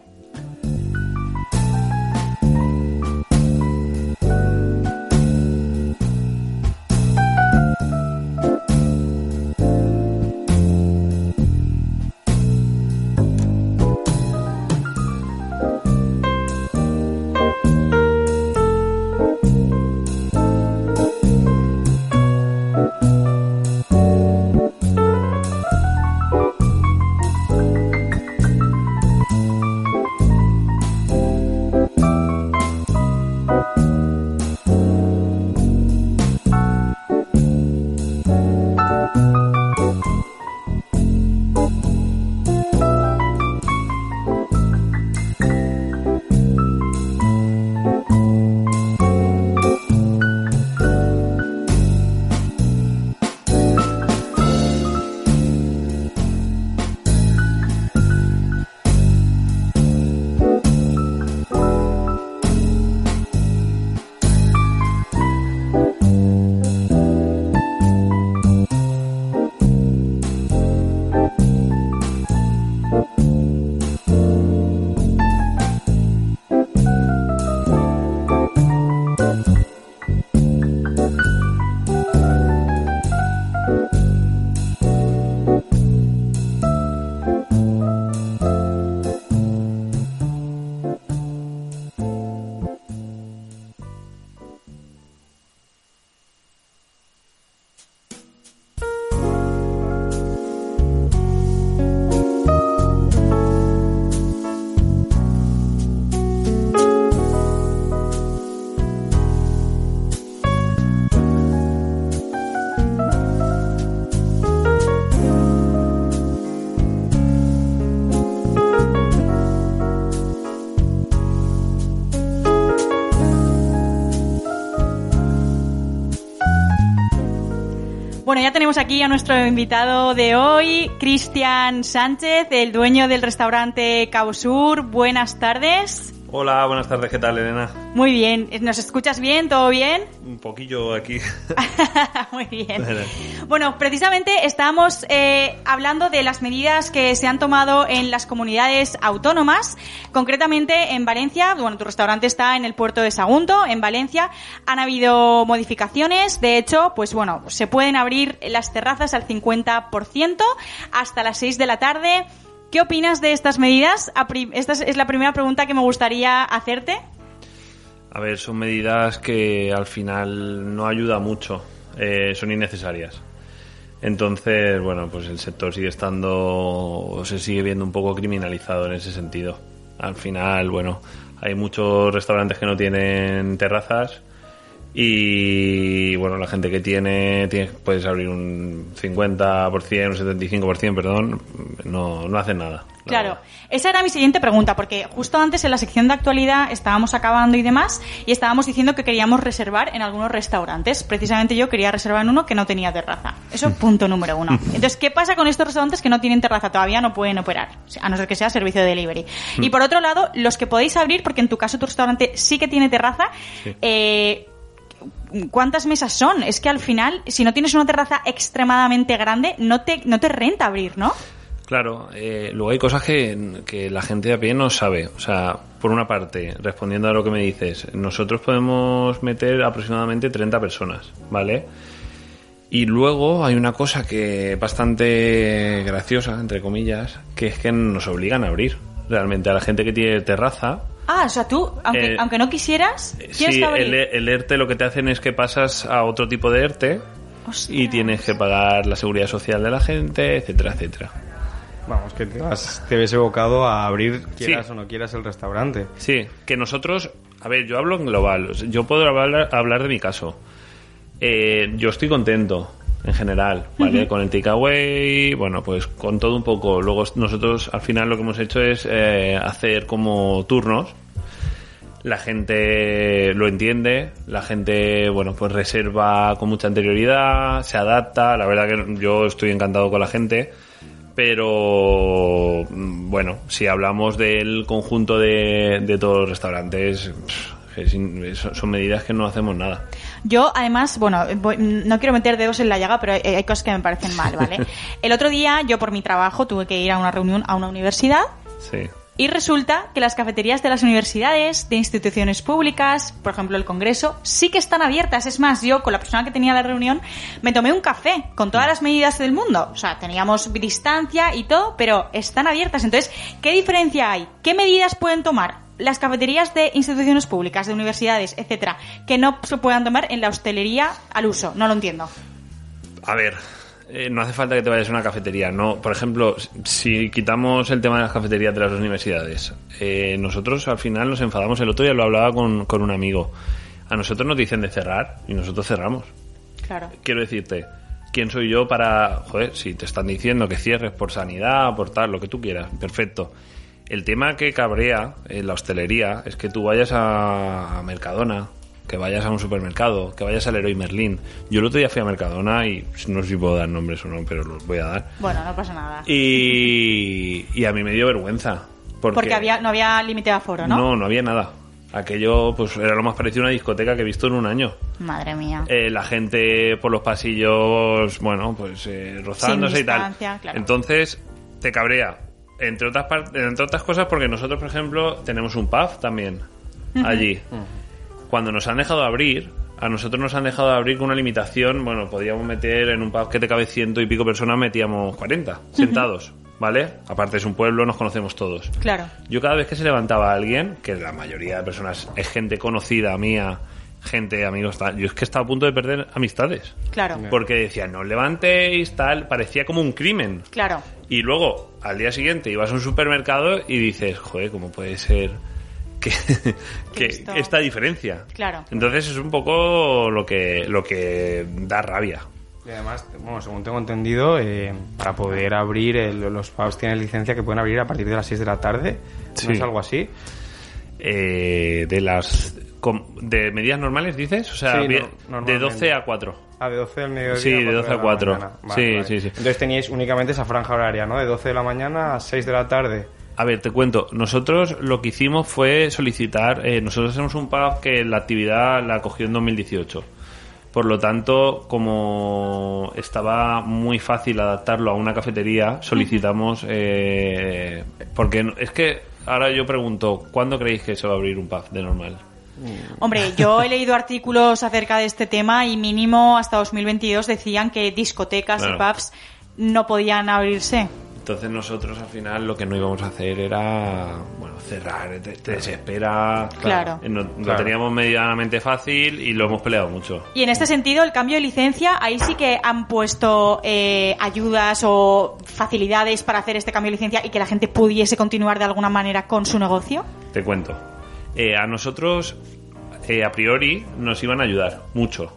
S3: Bueno, ya tenemos aquí a nuestro invitado de hoy, Cristian Sánchez, el dueño del restaurante Cabo Sur. Buenas tardes.
S6: Hola, buenas tardes, ¿qué tal, Elena?
S3: Muy bien, ¿nos escuchas bien? ¿Todo bien? (laughs)
S6: Un poquillo aquí. (laughs)
S3: Muy bien. Bueno, precisamente estábamos eh, hablando de las medidas que se han tomado en las comunidades autónomas, concretamente en Valencia, bueno, tu restaurante está en el puerto de Sagunto, en Valencia, han habido modificaciones, de hecho, pues bueno, se pueden abrir las terrazas al 50% hasta las 6 de la tarde. ¿Qué opinas de estas medidas? Esta es la primera pregunta que me gustaría hacerte.
S6: A ver, son medidas que al final no ayuda mucho, eh, son innecesarias. Entonces, bueno, pues el sector sigue estando, o se sigue viendo un poco criminalizado en ese sentido. Al final, bueno, hay muchos restaurantes que no tienen terrazas Y bueno, la gente que tiene, tiene puedes abrir un 50%, un 75%, perdón, no, no hacen nada. la
S3: Claro,
S6: verdad.
S3: esa era mi siguiente pregunta, porque justo antes en la sección de actualidad estábamos acabando y demás, y estábamos diciendo que queríamos reservar en algunos restaurantes. Precisamente yo quería reservar en uno que no tenía terraza. Eso punto número uno. (laughs) Entonces, ¿qué pasa con estos restaurantes que no tienen terraza? Todavía no pueden operar, a no ser que sea servicio de delivery. Y por otro lado, los que podéis abrir, porque en tu caso tu restaurante sí que tiene terraza, eh, ¿Cuántas mesas son? Es que al final, si no tienes una terraza extremadamente grande, no te, no te renta abrir, ¿no?
S6: Claro, eh, luego hay cosas que, que la gente de a pie no sabe. O sea, por una parte, respondiendo a lo que me dices, nosotros podemos meter aproximadamente 30 personas, ¿vale? Y luego hay una cosa que es bastante graciosa, entre comillas, que es que nos obligan a abrir. Realmente a la gente que tiene terraza,
S3: Ah, o sea, tú, aunque,
S6: Eh,
S3: aunque no quisieras, tienes
S6: sí,
S3: que abrir.
S6: el, el ERTE lo que te hacen es que pasas a otro tipo de ERTE y tienes que pagar la seguridad social de la gente, etcétera, etcétera.
S4: Vamos, que te, vas- te ves evocado a abrir, quieras
S6: Sí.
S4: o no quieras, el restaurante.
S6: Sí, que nosotros, a ver, yo hablo en global, yo puedo hablar, hablar de mi caso. Eh, yo estoy contento en general, ¿vale? Con el takeaway, bueno, pues con todo un poco. Luego nosotros al final lo que hemos hecho es eh, hacer como turnos. La gente lo entiende, la gente, bueno, pues reserva con mucha anterioridad, se adapta. La verdad que yo estoy encantado con la gente pero mm, bueno, si hablamos del conjunto de, de todos los restaurantes, son medidas que no hacemos nada.
S3: Yo, además, bueno, voy- no quiero meter dedos en la llaga, pero hay, hay cosas que me parecen mal, ¿vale? (laughs) El otro día, yo por mi trabajo tuve que ir a una reunión a una universidad
S6: Sí.
S3: Y resulta que las cafeterías de las universidades, de instituciones públicas, por ejemplo el Congreso, sí que están abiertas. Es más, yo con la persona que tenía la reunión me tomé un café con todas las medidas del mundo. O sea, teníamos distancia y todo, pero están abiertas. Entonces, ¿qué diferencia hay? ¿Qué medidas pueden tomar? Las cafeterías de instituciones públicas, de universidades, etcétera, que no se puedan tomar en la hostelería al uso. No lo entiendo.
S6: A ver, eh, no hace falta que te vayas a una cafetería. No, por ejemplo, si quitamos el tema de las cafeterías de las universidades, eh, nosotros al final nos enfadamos. El otro día lo hablaba con, con un amigo. A nosotros nos dicen de cerrar y nosotros cerramos.
S3: Claro.
S6: quiero decirte, ¿quién soy yo para, joder, si te están diciendo que cierres por sanidad, por tal, lo que tú quieras, perfecto. El tema que cabrea en la hostelería es que tú vayas a, a Mercadona, que vayas a un supermercado, que vayas al Leroy Merlin. Yo el otro día fui a Mercadona y no sé si puedo dar nombres o no, pero los voy a dar.
S3: Bueno, no pasa nada.
S6: Y, y a mí me dio vergüenza. Porque,
S3: Porque había, no había límite de aforo, ¿no?
S6: no, no había nada. Aquello pues era lo más parecido a una discoteca que he visto en un año.
S3: Madre mía.
S6: Eh, la gente por los pasillos, bueno, pues eh, rozándose
S3: Sin
S6: y tal.
S3: claro.
S6: Entonces, te cabrea. Entre otras, entre otras cosas, porque nosotros, por ejemplo, tenemos un pub también allí. Cuando nos han dejado abrir, a nosotros nos han dejado abrir con una limitación. Bueno, podíamos meter en un pub que te cabe ciento y pico personas, metíamos 40 sentados, ¿vale? Aparte es un pueblo, nos conocemos todos.
S3: Claro.
S6: Yo cada vez que se levantaba alguien, que la mayoría de personas es gente conocida mía, gente, amigos, tal, yo es que estaba a punto de perder amistades.
S3: Claro.
S6: Porque decían, no os levantéis, tal, parecía como un crimen.
S3: Claro.
S6: Y luego, al día siguiente, ibas a un supermercado y dices, joder, ¿cómo puede ser que, (laughs) que
S3: esto-
S6: esta diferencia?
S3: Claro.
S6: Entonces es un poco lo que, lo que da rabia.
S4: Y además, bueno, según tengo entendido, eh, para poder abrir, el- los pubs tienen licencia que pueden abrir a partir de las 6 de la tarde.
S6: Sí.
S4: ¿No es algo así?
S6: Eh, de las... ¿De medidas normales dices? O sea,
S4: Sí, no-
S6: de
S4: normalmente.
S6: 12 a 4.
S4: Ah, de 12 del mediodía.
S6: Sí, de
S4: cuatro
S6: 12 a
S4: la
S6: 4.
S4: mañana.
S6: Sí, sí, sí.
S4: Entonces teníais únicamente esa franja horaria, ¿no? De 12 de la mañana a 6 de la tarde.
S6: A ver, te cuento. Nosotros lo que hicimos fue solicitar. eh, nosotros tenemos un pub que la actividad la cogió en 2018. Por lo tanto, como estaba muy fácil adaptarlo a una cafetería, solicitamos. eh, porque es que ahora yo pregunto, ¿cuándo creéis que se va a abrir un pub de normal?
S3: Hombre, yo he (laughs) leído artículos acerca de este tema y mínimo hasta 2022 decían que discotecas y pubs no podían abrirse.
S6: Entonces nosotros al final lo que no íbamos a hacer era, bueno, cerrar, te, te desespera.
S3: Claro.
S6: Eh, no- Lo
S4: Claro.
S6: teníamos medianamente fácil y lo hemos peleado mucho.
S3: Y en este sentido, el cambio de licencia, ahí sí que han puesto eh, ayudas o facilidades para hacer este cambio de licencia y que la gente pudiese continuar de alguna manera con su negocio.
S6: Te cuento. Eh, a nosotros, eh, a priori nos iban a ayudar mucho.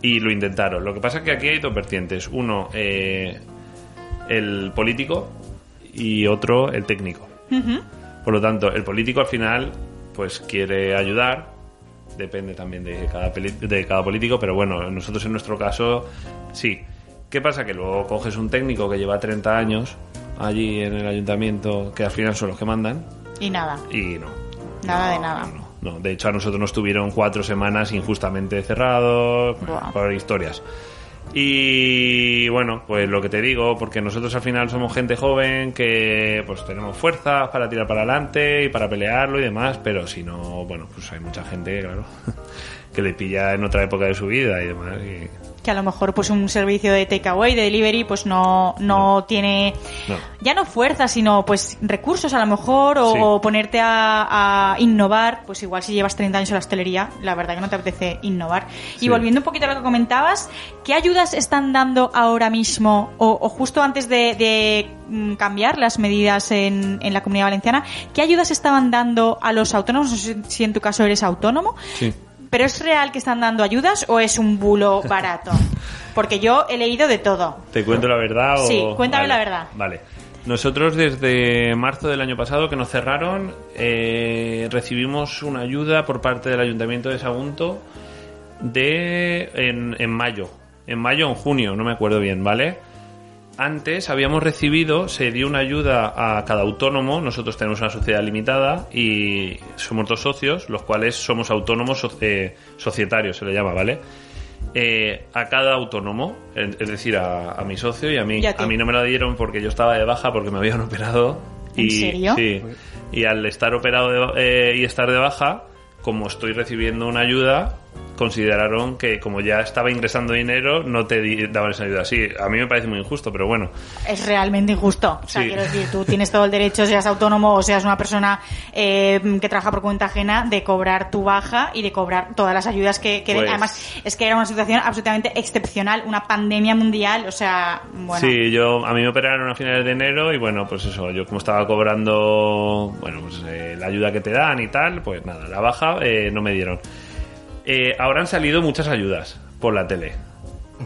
S6: Y lo intentaron. Lo que pasa es que aquí hay dos vertientes. Uno, eh, el político y otro, el técnico. Por lo tanto, el político al final, pues quiere ayudar. Depende también de cada, de cada político, pero bueno, nosotros en nuestro caso, sí. ¿Qué pasa? Que luego coges un técnico que lleva 30 años allí en el ayuntamiento, que al final son los que mandan,
S3: Y nada.
S6: y no.
S3: Nada de nada.
S6: No, no. No, de hecho a nosotros nos tuvieron cuatro semanas injustamente cerrados
S3: Buah.
S6: por historias. Y bueno, pues lo que te digo, porque nosotros al final somos gente joven que pues tenemos fuerza para tirar para adelante y para pelearlo y demás, pero si no, bueno, pues hay mucha gente, claro, (laughs) que le pilla en otra época de su vida y demás. y-
S3: Que a lo mejor pues un servicio de takeaway, de delivery, pues no, no tiene
S6: no.
S3: ya no fuerza, sino pues recursos a lo mejor o,
S6: Sí.
S3: o ponerte a, a innovar, pues igual si llevas 30 años en la hostelería, la verdad que no te apetece innovar.
S6: Sí.
S3: Y volviendo un poquito a lo que comentabas, ¿qué ayudas están dando ahora mismo o, o justo antes de, de, mm, cambiar las medidas en, en la Comunidad Valenciana, qué ayudas estaban dando a los autónomos? No sé si en tu caso eres autónomo.
S6: Sí.
S3: ¿Pero es real que están dando ayudas o es un bulo (laughs) barato? Porque yo he leído de todo.
S6: ¿Te cuento la verdad? O...
S3: Sí, cuéntame
S6: Vale,
S3: la verdad.
S6: Vale. Nosotros desde marzo del año pasado que nos cerraron eh, recibimos una ayuda por parte del Ayuntamiento de Sagunto de en, en mayo. En mayo o en junio, no me acuerdo bien, ¿vale? Antes habíamos recibido, se dio una ayuda a cada autónomo, nosotros tenemos una sociedad limitada y somos dos socios, los cuales somos autónomos eh, societarios, se le llama, ¿vale? Eh, a cada autónomo, es decir, a, a mi socio y a mí.
S3: Y a
S6: a mí no me la dieron porque yo estaba de baja porque me habían operado.
S3: ¿En
S6: y,
S3: serio?
S6: Sí. Y al estar operado de- eh, y estar de baja, como estoy recibiendo una ayuda, consideraron que como ya estaba ingresando dinero, no te daban esa ayuda. Sí, a mí me parece muy injusto, pero bueno.
S3: Es realmente injusto. O sea,
S6: Sí.
S3: quiero decir, tú tienes todo el derecho, seas autónomo o seas una persona eh, que trabaja por cuenta ajena, de cobrar tu baja y de cobrar todas las ayudas que.
S6: Pues-
S3: Además, es que era una situación absolutamente excepcional, una pandemia mundial, o sea, bueno.
S6: Sí, yo, a mí me operaron a finales de enero y bueno, pues eso, yo como estaba cobrando, bueno, pues eh, la ayuda que te dan y tal, pues nada, la baja eh, no me dieron. Eh, ahora han salido muchas ayudas por la tele.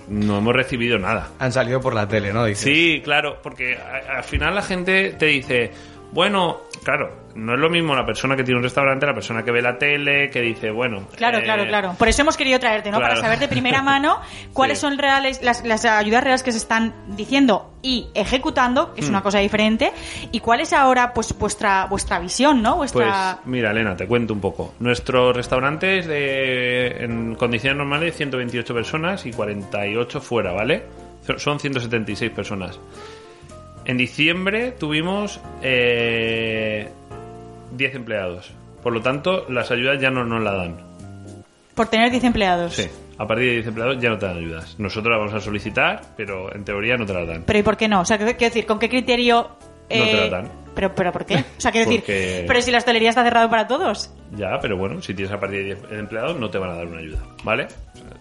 S6: No hemos recibido nada.
S4: Han salido por la tele, ¿no? Dices.
S6: Sí, claro, porque a- al final la gente te dice, bueno, claro, no es lo mismo la persona que tiene un restaurante, la persona que ve la tele, que dice, bueno...
S3: Claro,
S6: eh,
S3: claro, claro. Por eso hemos querido traerte, ¿no?
S6: claro.
S3: Para saber de primera mano (laughs) cuáles
S6: Sí.
S3: son reales las, las ayudas reales que se están diciendo y ejecutando, que es una cosa diferente, y cuál es ahora pues vuestra vuestra visión, ¿no?
S6: Pues
S3: Vuestra
S6: mira, Elena, te cuento un poco. Nuestro restaurante es de, en condiciones normales 128 personas y 48 fuera, ¿vale? Son 176 personas. En diciembre tuvimos eh, 10 empleados. Por lo tanto, las ayudas ya no nos la dan.
S3: por tener 10 empleados.
S6: Sí. A partir de 10 empleados ya no te dan ayudas. Nosotros las vamos a solicitar, pero en teoría no te las dan.
S3: Pero ¿y por qué no? O sea, quiero quiero decir, ¿con qué criterio eh,
S6: No te la dan.
S3: Pero, pero ¿por qué? O sea, quiero (laughs)
S6: Porque-
S3: decir, pero si la hostelería está cerrada para todos,
S6: Ya, pero bueno, si tienes a partir de 10 empleados no te van a dar una ayuda, ¿vale?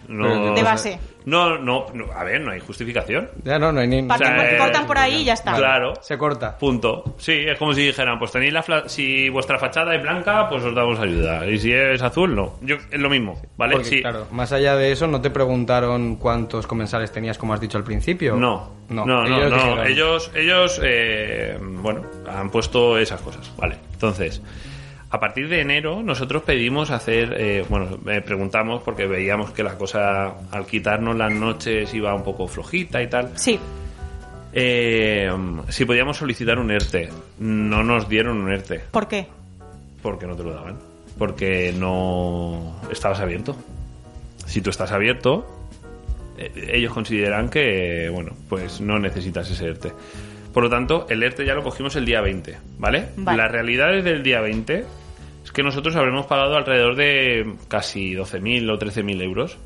S6: O No,
S3: de base.
S6: No, no, no, a ver, no hay justificación.
S4: Ya no, no hay ni...
S3: Para
S6: sea, eh,
S3: cortan por ahí y ya está.
S6: Claro,
S4: Se corta.
S6: punto. Sí, es como si dijeran, pues tenéis la fla- si vuestra fachada es blanca, pues os damos ayuda. Y si es azul, no. Yo, es lo mismo, ¿vale?
S4: Porque,
S6: Sí.
S4: claro, más allá de eso, ¿no te preguntaron cuántos comensales tenías, como has dicho al principio?
S6: No, no,
S4: no,
S6: no,
S4: ellos
S6: no. Ellos, ellos, eh, bueno, han puesto esas cosas, vale. Entonces, a partir de enero nosotros pedimos hacer, eh, bueno, eh, preguntamos porque veíamos que la cosa al quitarnos las noches iba un poco flojita y tal.
S3: Sí.
S6: Eh, si podíamos solicitar un ERTE, no nos dieron un ERTE
S3: ¿Por qué?
S6: porque no te lo daban, porque no estabas abierto. Si tú estás abierto, eh, ellos consideran que, bueno, pues no necesitas ese ERTE. Por lo tanto, el ERTE ya lo cogimos el día 20, ¿vale?
S3: Vale.
S6: La realidad es del día 20 es que nosotros habremos pagado alrededor de casi 12.000 o 13.000 euros.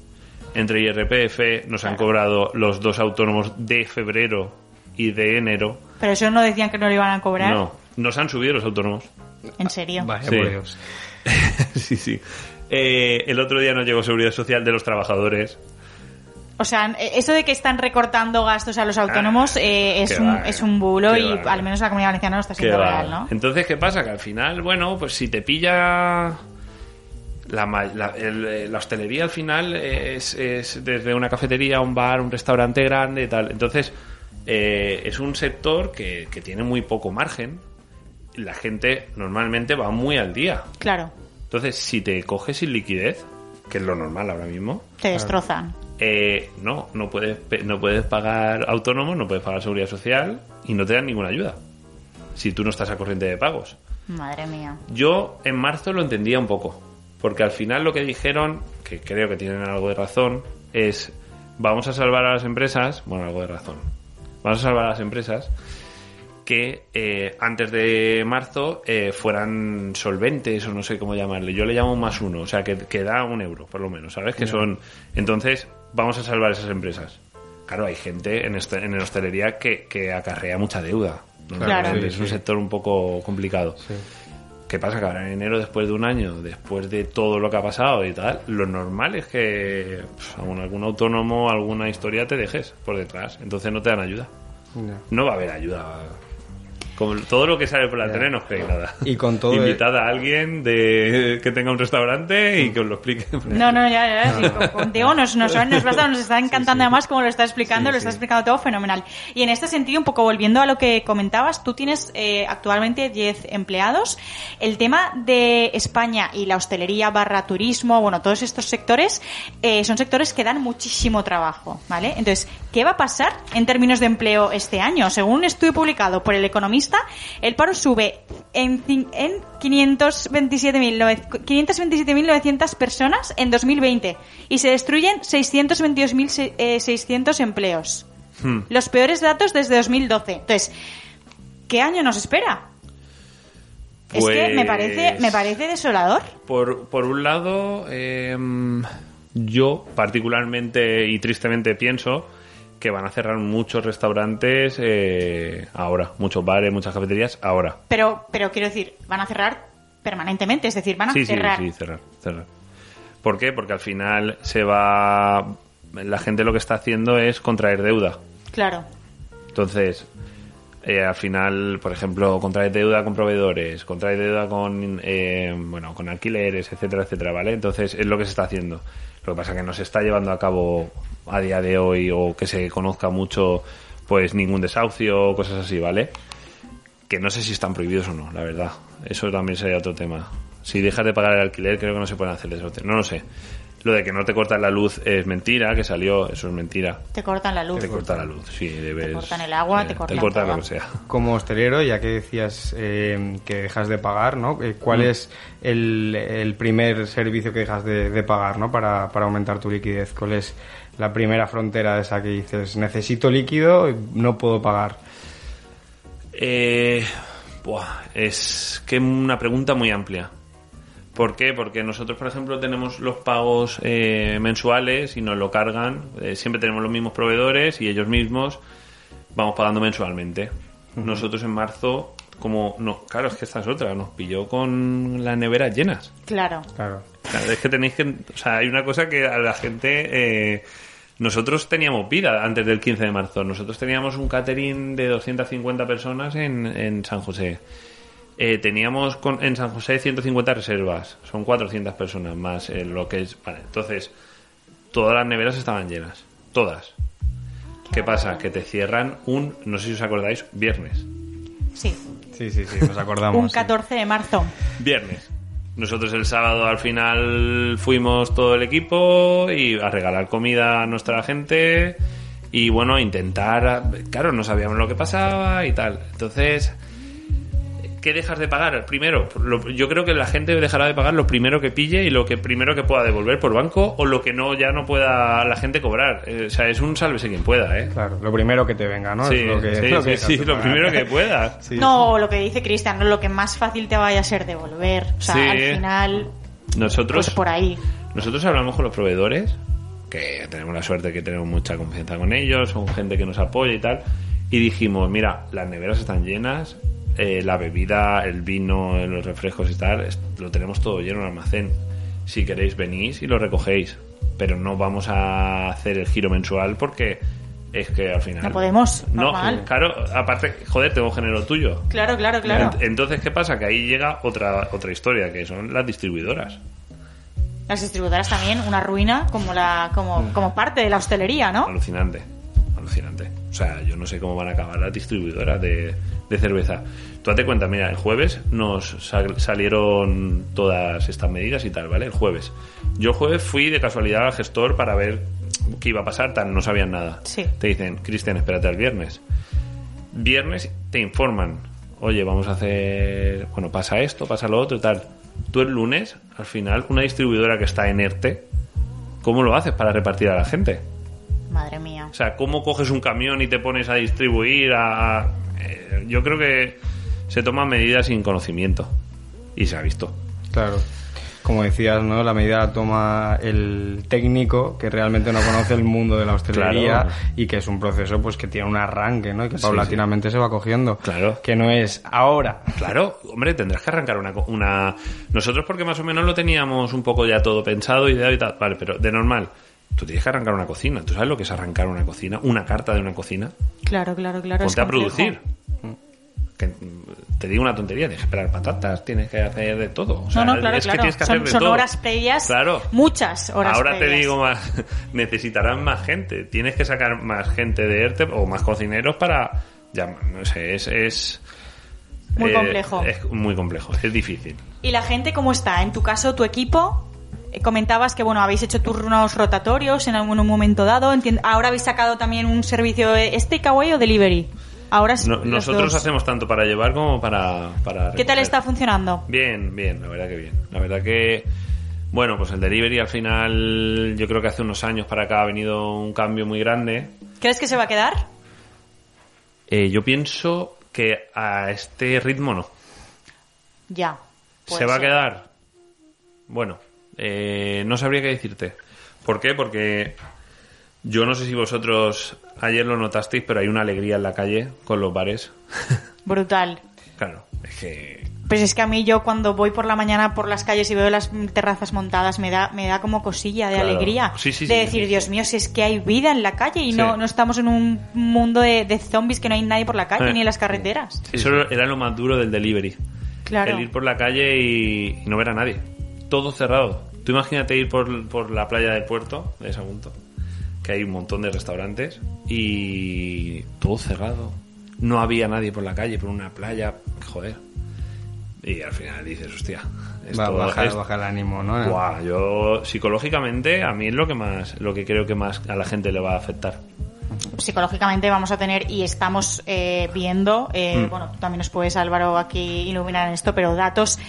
S6: Entre IRPF nos han cobrado los dos autónomos de febrero y de enero.
S3: Pero eso no decían que no lo iban a cobrar.
S6: No, nos han subido los autónomos.
S3: ¿En serio?
S4: Vaya
S6: Sí.
S4: por Dios. (laughs)
S6: sí, sí. Eh, el otro día nos llegó seguridad social de los trabajadores.
S3: O sea, eh, eso de que están recortando gastos a los autónomos eh, es, un, es un bulo y al menos la comunidad valenciana no está siendo real, ¿no?
S6: Entonces, ¿qué pasa? Que al final, bueno, pues si te pilla la, la- el- eh, la hostelería al final es, es desde una cafetería, un bar, un restaurante grande y tal. Entonces, eh, es un sector que, que tiene muy poco margen. La gente normalmente va muy al día.
S3: Claro,
S6: Entonces, si te coges sin liquidez, que es lo normal ahora mismo,
S3: te destrozan.
S6: Eh, no, no puedes, pe- no puedes pagar autónomo, no puedes pagar seguridad social y no te dan ninguna ayuda. Si tú no estás a corriente de pagos.
S3: Madre mía.
S6: Yo en marzo lo entendía un poco, porque al final lo que dijeron, que creo que tienen algo de razón, es vamos a salvar a las empresas, bueno, algo de razón, vamos a salvar a las empresas que eh, antes de marzo eh, fueran solventes o no sé cómo llamarle. Yo le llamo más uno, o sea, que, que da un euro, por lo menos, ¿sabes? Que son... Entonces, vamos a salvar esas empresas. Claro, hay gente en, este- en hostelería que, que acarrea mucha deuda.
S3: Claro.
S6: Es un sector un poco complicado. ¿Qué pasa? Que ahora en enero, después de un año, después de todo lo que ha pasado y tal, lo normal es que pues, algún, algún autónomo, alguna historia te dejes por detrás. Entonces no te dan ayuda. No va a haber ayuda. Todo lo que sale por la tele no creéis nada.
S4: Y con todo
S6: Invitad a alguien de que tenga un restaurante y que os lo explique.
S3: No, no, ya, ya, sí, con- contigo nos, nos, nos, basta, nos está encantando además como lo está explicando,
S4: Sí,
S3: lo está
S4: sí.
S3: explicando todo fenomenal. Y en este sentido, un poco volviendo a lo que comentabas, tú tienes eh, actualmente 10 empleados. El tema de España y la hostelería barra turismo, bueno, todos estos sectores, eh, son sectores que dan muchísimo trabajo, ¿vale? Entonces, ¿qué va a pasar en términos de empleo este año? Según un estudio publicado por El Economista, el paro sube en, en 527.900 527.900 personas en 2020 y se destruyen 622.600 empleos.
S6: Hmm.
S3: Los peores datos desde 2012. Entonces, ¿qué año nos espera? Es que me parece,
S6: Pues-
S3: me parece desolador.
S6: Por, por un lado, em, yo particularmente y tristemente pienso que van a cerrar muchos restaurantes eh, ahora, muchos bares, muchas cafeterías ahora.
S3: Pero, pero quiero decir, van a cerrar permanentemente, es decir, van a
S6: Sí, sí,
S3: cerrar.
S6: sí, cerrar, cerrar. ¿Por qué? Porque al final se va... La gente lo que está haciendo es contraer deuda.
S3: Claro.
S6: Entonces, eh, al final, por ejemplo, contraer deuda con proveedores, contraer deuda con, eh, bueno, con alquileres, etcétera, etcétera, ¿vale? Entonces, es lo que se está haciendo. Lo que pasa es que no se está llevando a cabo a día de hoy o que se conozca mucho, pues ningún desahucio o cosas así, ¿vale? Que no sé si están prohibidos o no, la verdad. Eso también sería otro tema. Si dejas de pagar el alquiler, creo que no se pueden hacer desahucios. No lo sé. Lo de que no te cortan la luz es mentira, que salió, eso es mentira.
S3: Te cortan la luz.
S6: Te corta la luz, sí, debes.
S3: cortan el agua, te cortan
S6: cortan
S3: todo.
S6: lo que sea.
S4: Como hostelero, ya que decías eh, que dejas de pagar, ¿no? Eh, ¿Cuál
S6: Mm.
S4: es el, el primer servicio que dejas de, de pagar, ¿no? Para, para aumentar tu liquidez. ¿Cuál es la primera frontera esa que dices, necesito líquido y no puedo pagar?
S6: Eh, buah, es que una pregunta muy amplia. ¿Por qué? Porque nosotros, por ejemplo, tenemos los pagos eh, mensuales y nos lo cargan. Eh, siempre tenemos los mismos proveedores y ellos mismos vamos pagando mensualmente. Nosotros en marzo, como no, claro, es que esta es otra, nos pilló con las neveras llenas.
S3: Claro.
S4: Claro.
S6: Claro, es que tenéis que. O sea, hay una cosa que a la gente. eh, nosotros teníamos vida antes del 15 de marzo. Nosotros teníamos un catering de 250 personas en, en San José. Eh, teníamos con- en San José 150 reservas. Son 400 personas más eh, lo que es. Vale, entonces. Todas las neveras estaban llenas. Todas. ¿Qué pasa? Que te cierran un. No sé si os acordáis, viernes.
S3: Sí.
S4: Sí, sí, sí, nos acordamos.
S3: Un
S4: sí.
S3: 14 de marzo.
S6: Viernes. Nosotros el sábado al final fuimos todo el equipo y a regalar comida a nuestra gente y bueno, intentar, claro, no sabíamos lo que pasaba y tal. Entonces, ¿qué dejas de pagar? Primero, lo- yo creo que la gente dejará de pagar lo primero que pille y lo que primero que pueda devolver por banco o lo que no ya no pueda la gente cobrar. Eh, o sea, es un sálvese quien pueda, ¿eh?
S4: Claro, lo primero que te venga, ¿no?
S6: Sí,
S4: Es lo que,
S6: sí,
S4: lo que
S6: sí,
S4: dejas
S6: sí,
S4: de
S6: lo
S4: pagar.
S6: primero que (laughs) pueda.
S4: Sí,
S3: no, lo que dice Cristian, no, lo que más fácil te vaya a ser devolver. O sea,
S6: Sí.
S3: al final,
S6: Nosotros
S3: pues por ahí.
S6: Nosotros hablamos con los proveedores, que tenemos la suerte que tenemos mucha confianza con ellos, son gente que nos apoya y tal, y dijimos, mira, las neveras están llenas, eh, la bebida, el vino, los refrescos y tal, lo tenemos todo lleno en el almacén. Si queréis venís y lo recogéis, pero no vamos a hacer el giro mensual porque es que al final...
S3: No podemos,
S6: No,
S3: normal.
S6: claro, aparte, joder, tengo género tuyo.
S3: Claro, claro, claro.
S6: Ent- Entonces, ¿qué pasa? Que ahí llega otra, otra historia, que son las distribuidoras.
S3: Las distribuidoras también, una ruina como la como,
S6: Mm.
S3: como parte de la hostelería, ¿no?
S6: Alucinante, alucinante. O sea, yo no sé cómo van a acabar las distribuidoras de, de cerveza. Tú date cuenta, mira, el jueves nos sal- salieron todas estas medidas y tal, ¿vale? El jueves. Yo jueves fui de casualidad al gestor para ver qué iba a pasar, tal, no sabían nada.
S3: Sí.
S6: Te dicen, Cristian, espérate al viernes. Viernes te informan, oye, vamos a hacer, bueno, pasa esto, pasa lo otro y tal. Tú el lunes, al final, una distribuidora que está en ERTE, ¿cómo lo haces para repartir a la gente?
S3: Madre mía.
S6: O sea, ¿cómo coges un camión y te pones a distribuir? A... eh, yo creo que se toman medidas sin conocimiento. Y se ha visto.
S4: Claro. Como decías, ¿no? La medida la toma el técnico que realmente no conoce el mundo de la hostelería
S6: Claro.
S4: y que es un proceso pues que tiene un arranque, ¿no? Y que
S6: Sí,
S4: paulatinamente se va cogiendo.
S6: Claro.
S4: Que no es ahora.
S6: Claro, hombre, tendrás que arrancar una, co- una... Nosotros porque más o menos lo teníamos un poco ya todo pensado, ideado y tal. Vale, pero de normal, tú tienes que arrancar una cocina. ¿Tú sabes lo que es arrancar una cocina? Una carta de una cocina.
S3: Claro, claro, claro.
S6: Ponte a producir. Que, te digo una tontería, tienes que esperar patatas, tienes que hacer de todo. O sea,
S3: no, no, claro,
S6: es
S3: claro.
S6: que tienes que
S3: son
S6: hacer de
S3: son
S6: todo.
S3: horas previas,
S6: Claro.
S3: muchas horas
S6: Ahora te digo más, (laughs) necesitarán más gente. Tienes que sacar más gente de ERTE o más cocineros para, ya, no sé, es, es
S3: Muy
S6: eh,
S3: complejo.
S6: Es muy complejo, es difícil.
S3: ¿Y la gente cómo está? En tu caso, tu equipo, comentabas que bueno, habéis hecho turnos rotatorios en algún momento dado. Ahora habéis sacado también un servicio, ¿es takeaway o delivery? Ahora
S6: No- nosotros
S3: dos.
S6: hacemos tanto para llevar como para, para
S3: ¿Qué tal está funcionando?
S6: Bien, bien, la verdad que bien. La verdad que, bueno, pues el delivery al final, yo creo que hace unos años para acá ha venido un cambio muy grande.
S3: ¿Crees que se va a quedar?
S6: Eh, yo pienso que a este ritmo no.
S3: Ya.
S6: ¿Se va a quedar? Bueno, eh, no sabría qué decirte. ¿Por qué? Porque yo no sé si vosotros ayer lo notasteis, pero hay una alegría en la calle con los bares. (laughs)
S3: Brutal.
S6: claro, es que
S3: Pues es que a mí yo cuando voy por la mañana por las calles y veo las terrazas montadas me da me da como cosilla de
S6: Claro.
S3: alegría
S6: Sí, sí,
S3: de
S6: sí,
S3: decir
S6: sí.
S3: Dios mío si es que hay vida en la calle y
S6: Sí.
S3: no no estamos en un mundo de, de zombies que no hay nadie por la calle
S6: Eh.
S3: ni en las carreteras
S6: eso era lo más duro del delivery.
S3: claro
S6: El ir por la calle y, y no ver a nadie. Todo cerrado. Tú imagínate ir por, por la playa del puerto de Sagunto, que hay un montón de restaurantes y todo cerrado. No había nadie por la calle, por una playa, joder. Y al final dices, hostia, esto
S4: Va a bajar,
S6: es-
S4: baja el ánimo, ¿no?
S6: Buah, yo psicológicamente a mí es lo que más, lo que creo que más a la gente le va a afectar.
S3: psicológicamente vamos a tener y estamos eh, viendo eh,
S6: Mm.
S3: bueno tú también nos puedes Álvaro aquí iluminar en esto pero datos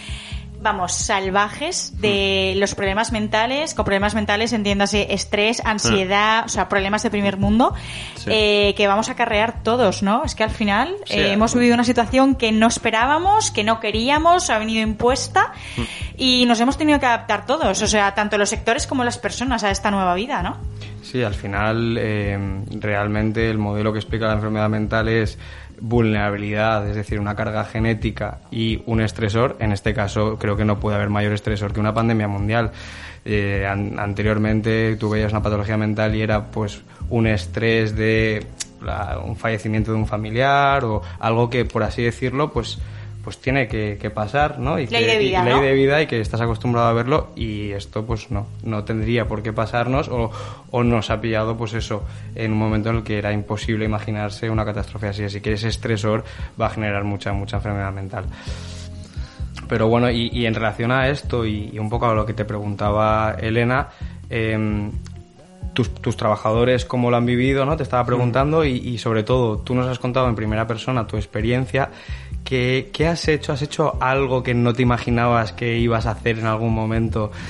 S3: vamos salvajes de los problemas mentales con problemas mentales entiéndase estrés ansiedad o sea problemas de primer mundo
S6: Sí.
S3: eh, que vamos a acarrear todos no es que al final
S6: Sí,
S3: eh, hemos vivido una situación que no esperábamos que no queríamos ha venido impuesta
S6: Mm.
S3: y nos hemos tenido que adaptar todos o sea tanto los sectores como las personas a esta nueva vida no
S4: Sí, al final eh, realmente el modelo que explica la enfermedad mental es vulnerabilidad, es decir, una carga genética y un estresor. En este caso creo que no puede haber mayor estresor que una pandemia mundial. Eh, an- anteriormente tú veías una patología mental y era pues un estrés de un fallecimiento de un familiar o algo que por así decirlo pues pues tiene que, que pasar, ¿no? Y
S3: Ley
S4: que,
S3: de vida,
S4: y ley de vida y que estás acostumbrado a verlo y esto pues no, no tendría por qué pasarnos o, o nos ha pillado pues eso en un momento en el que era imposible imaginarse una catástrofe así, así que ese estresor va a generar mucha, mucha enfermedad mental. Pero bueno, y, y en relación a esto y, y un poco a lo que te preguntaba Elena, em, tus, tus trabajadores cómo lo han vivido, ¿no? Te estaba preguntando y, y sobre todo tú nos has contado en primera persona tu experiencia. ¿Qué, has hecho? ¿Has hecho algo que no te imaginabas que ibas a hacer en algún momento? (laughs)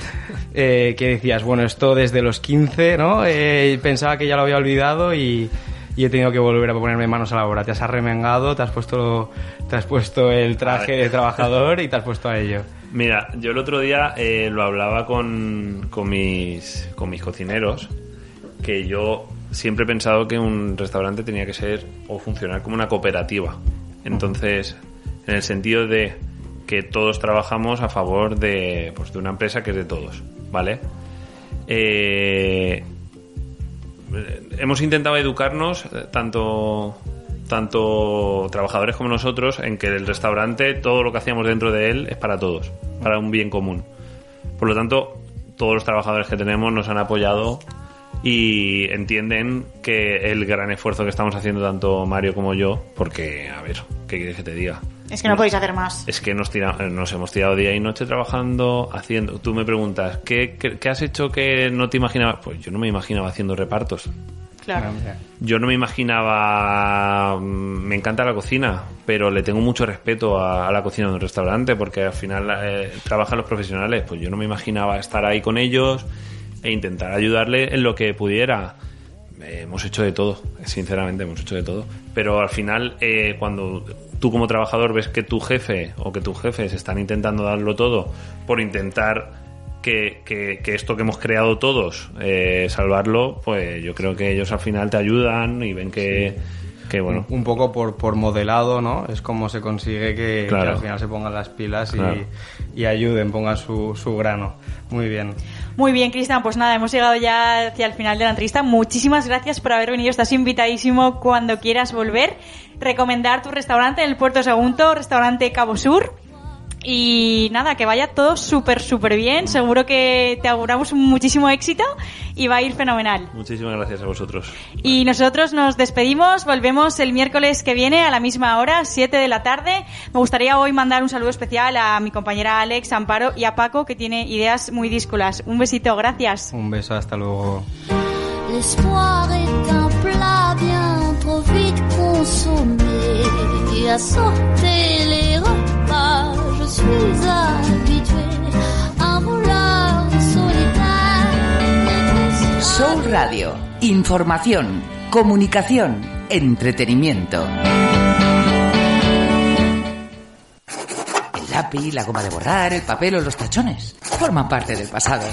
S4: Eh, que decías, bueno, esto desde los 15, ¿no? Eh, pensaba que ya lo había olvidado y, he tenido que volver a ponerme manos a la obra. Te has arremengado, te has puesto, te has puesto el traje de trabajador y te has puesto a ello.
S6: Mira, yo el otro día eh, lo hablaba con, con, mis, con mis cocineros, que yo siempre he pensado que un restaurante tenía que ser o funcionar como una cooperativa. Entonces, en el sentido de que todos trabajamos a favor de, pues, de una empresa que es de todos, ¿vale? Eh, hemos intentado educarnos, eh, tanto, tanto trabajadores como nosotros, en que el restaurante, todo lo que hacíamos dentro de él es para todos, para un bien común. Por lo tanto, todos los trabajadores que tenemos nos han apoyado y entienden que el gran esfuerzo que estamos haciendo tanto Mario como yo, porque, a ver, ¿qué quieres que te diga?
S3: Es que no podéis hacer más.
S6: Es que nos, tira- nos hemos tirado día y noche trabajando, haciendo... Tú me preguntas, ¿qué, qué, qué has hecho que no te imaginabas? Pues yo no me imaginaba haciendo repartos.
S3: Claro.
S6: Yo no me imaginaba. mm, Me encanta la cocina, pero le tengo mucho respeto a, a la cocina de un restaurante porque al final eh, trabajan los profesionales. Pues yo no me imaginaba estar ahí con ellos e intentar ayudarle en lo que pudiera. Eh, hemos hecho de todo, sinceramente, hemos hecho de todo. Pero al final, eh, cuando tú como trabajador ves que tu jefe o que tus jefes están intentando darlo todo por intentar que, que- que esto que hemos creado todos, eh, salvarlo, pues yo creo que ellos al final te ayudan y ven que, que bueno.
S4: Un poco por, por modelado, ¿no? Es como se consigue que,
S6: Claro.
S4: que al final se pongan las pilas y, y ayuden, pongan su, su grano. Muy bien.
S3: Muy bien, Cristian, pues nada, hemos llegado ya hacia el final de la entrevista. Muchísimas gracias por haber venido. Estás invitadísimo cuando quieras volver. Recomendar tu restaurante en el Puerto Sagunto, restaurante Cabo Sur. Y nada, que vaya todo súper, súper bien. Seguro que te auguramos muchísimo éxito y va a ir fenomenal.
S6: Muchísimas gracias a vosotros.
S3: Y nosotros nos despedimos, volvemos el miércoles que viene a la misma hora, 7 de la tarde. Me gustaría hoy mandar un saludo especial a mi compañera Alex, Amparo y a Paco, que tiene ideas muy díscolas. Un besito, gracias.
S4: Un beso, hasta luego.
S7: L'espoir est un plat bien trop vite consommé. À sauter les repas, je suis habitué. Un voleur solitaire.
S8: Soul Radio. Información, comunicación, entretenimiento. El lápiz, la goma de borrar, el papel o los tachones forman parte del pasado.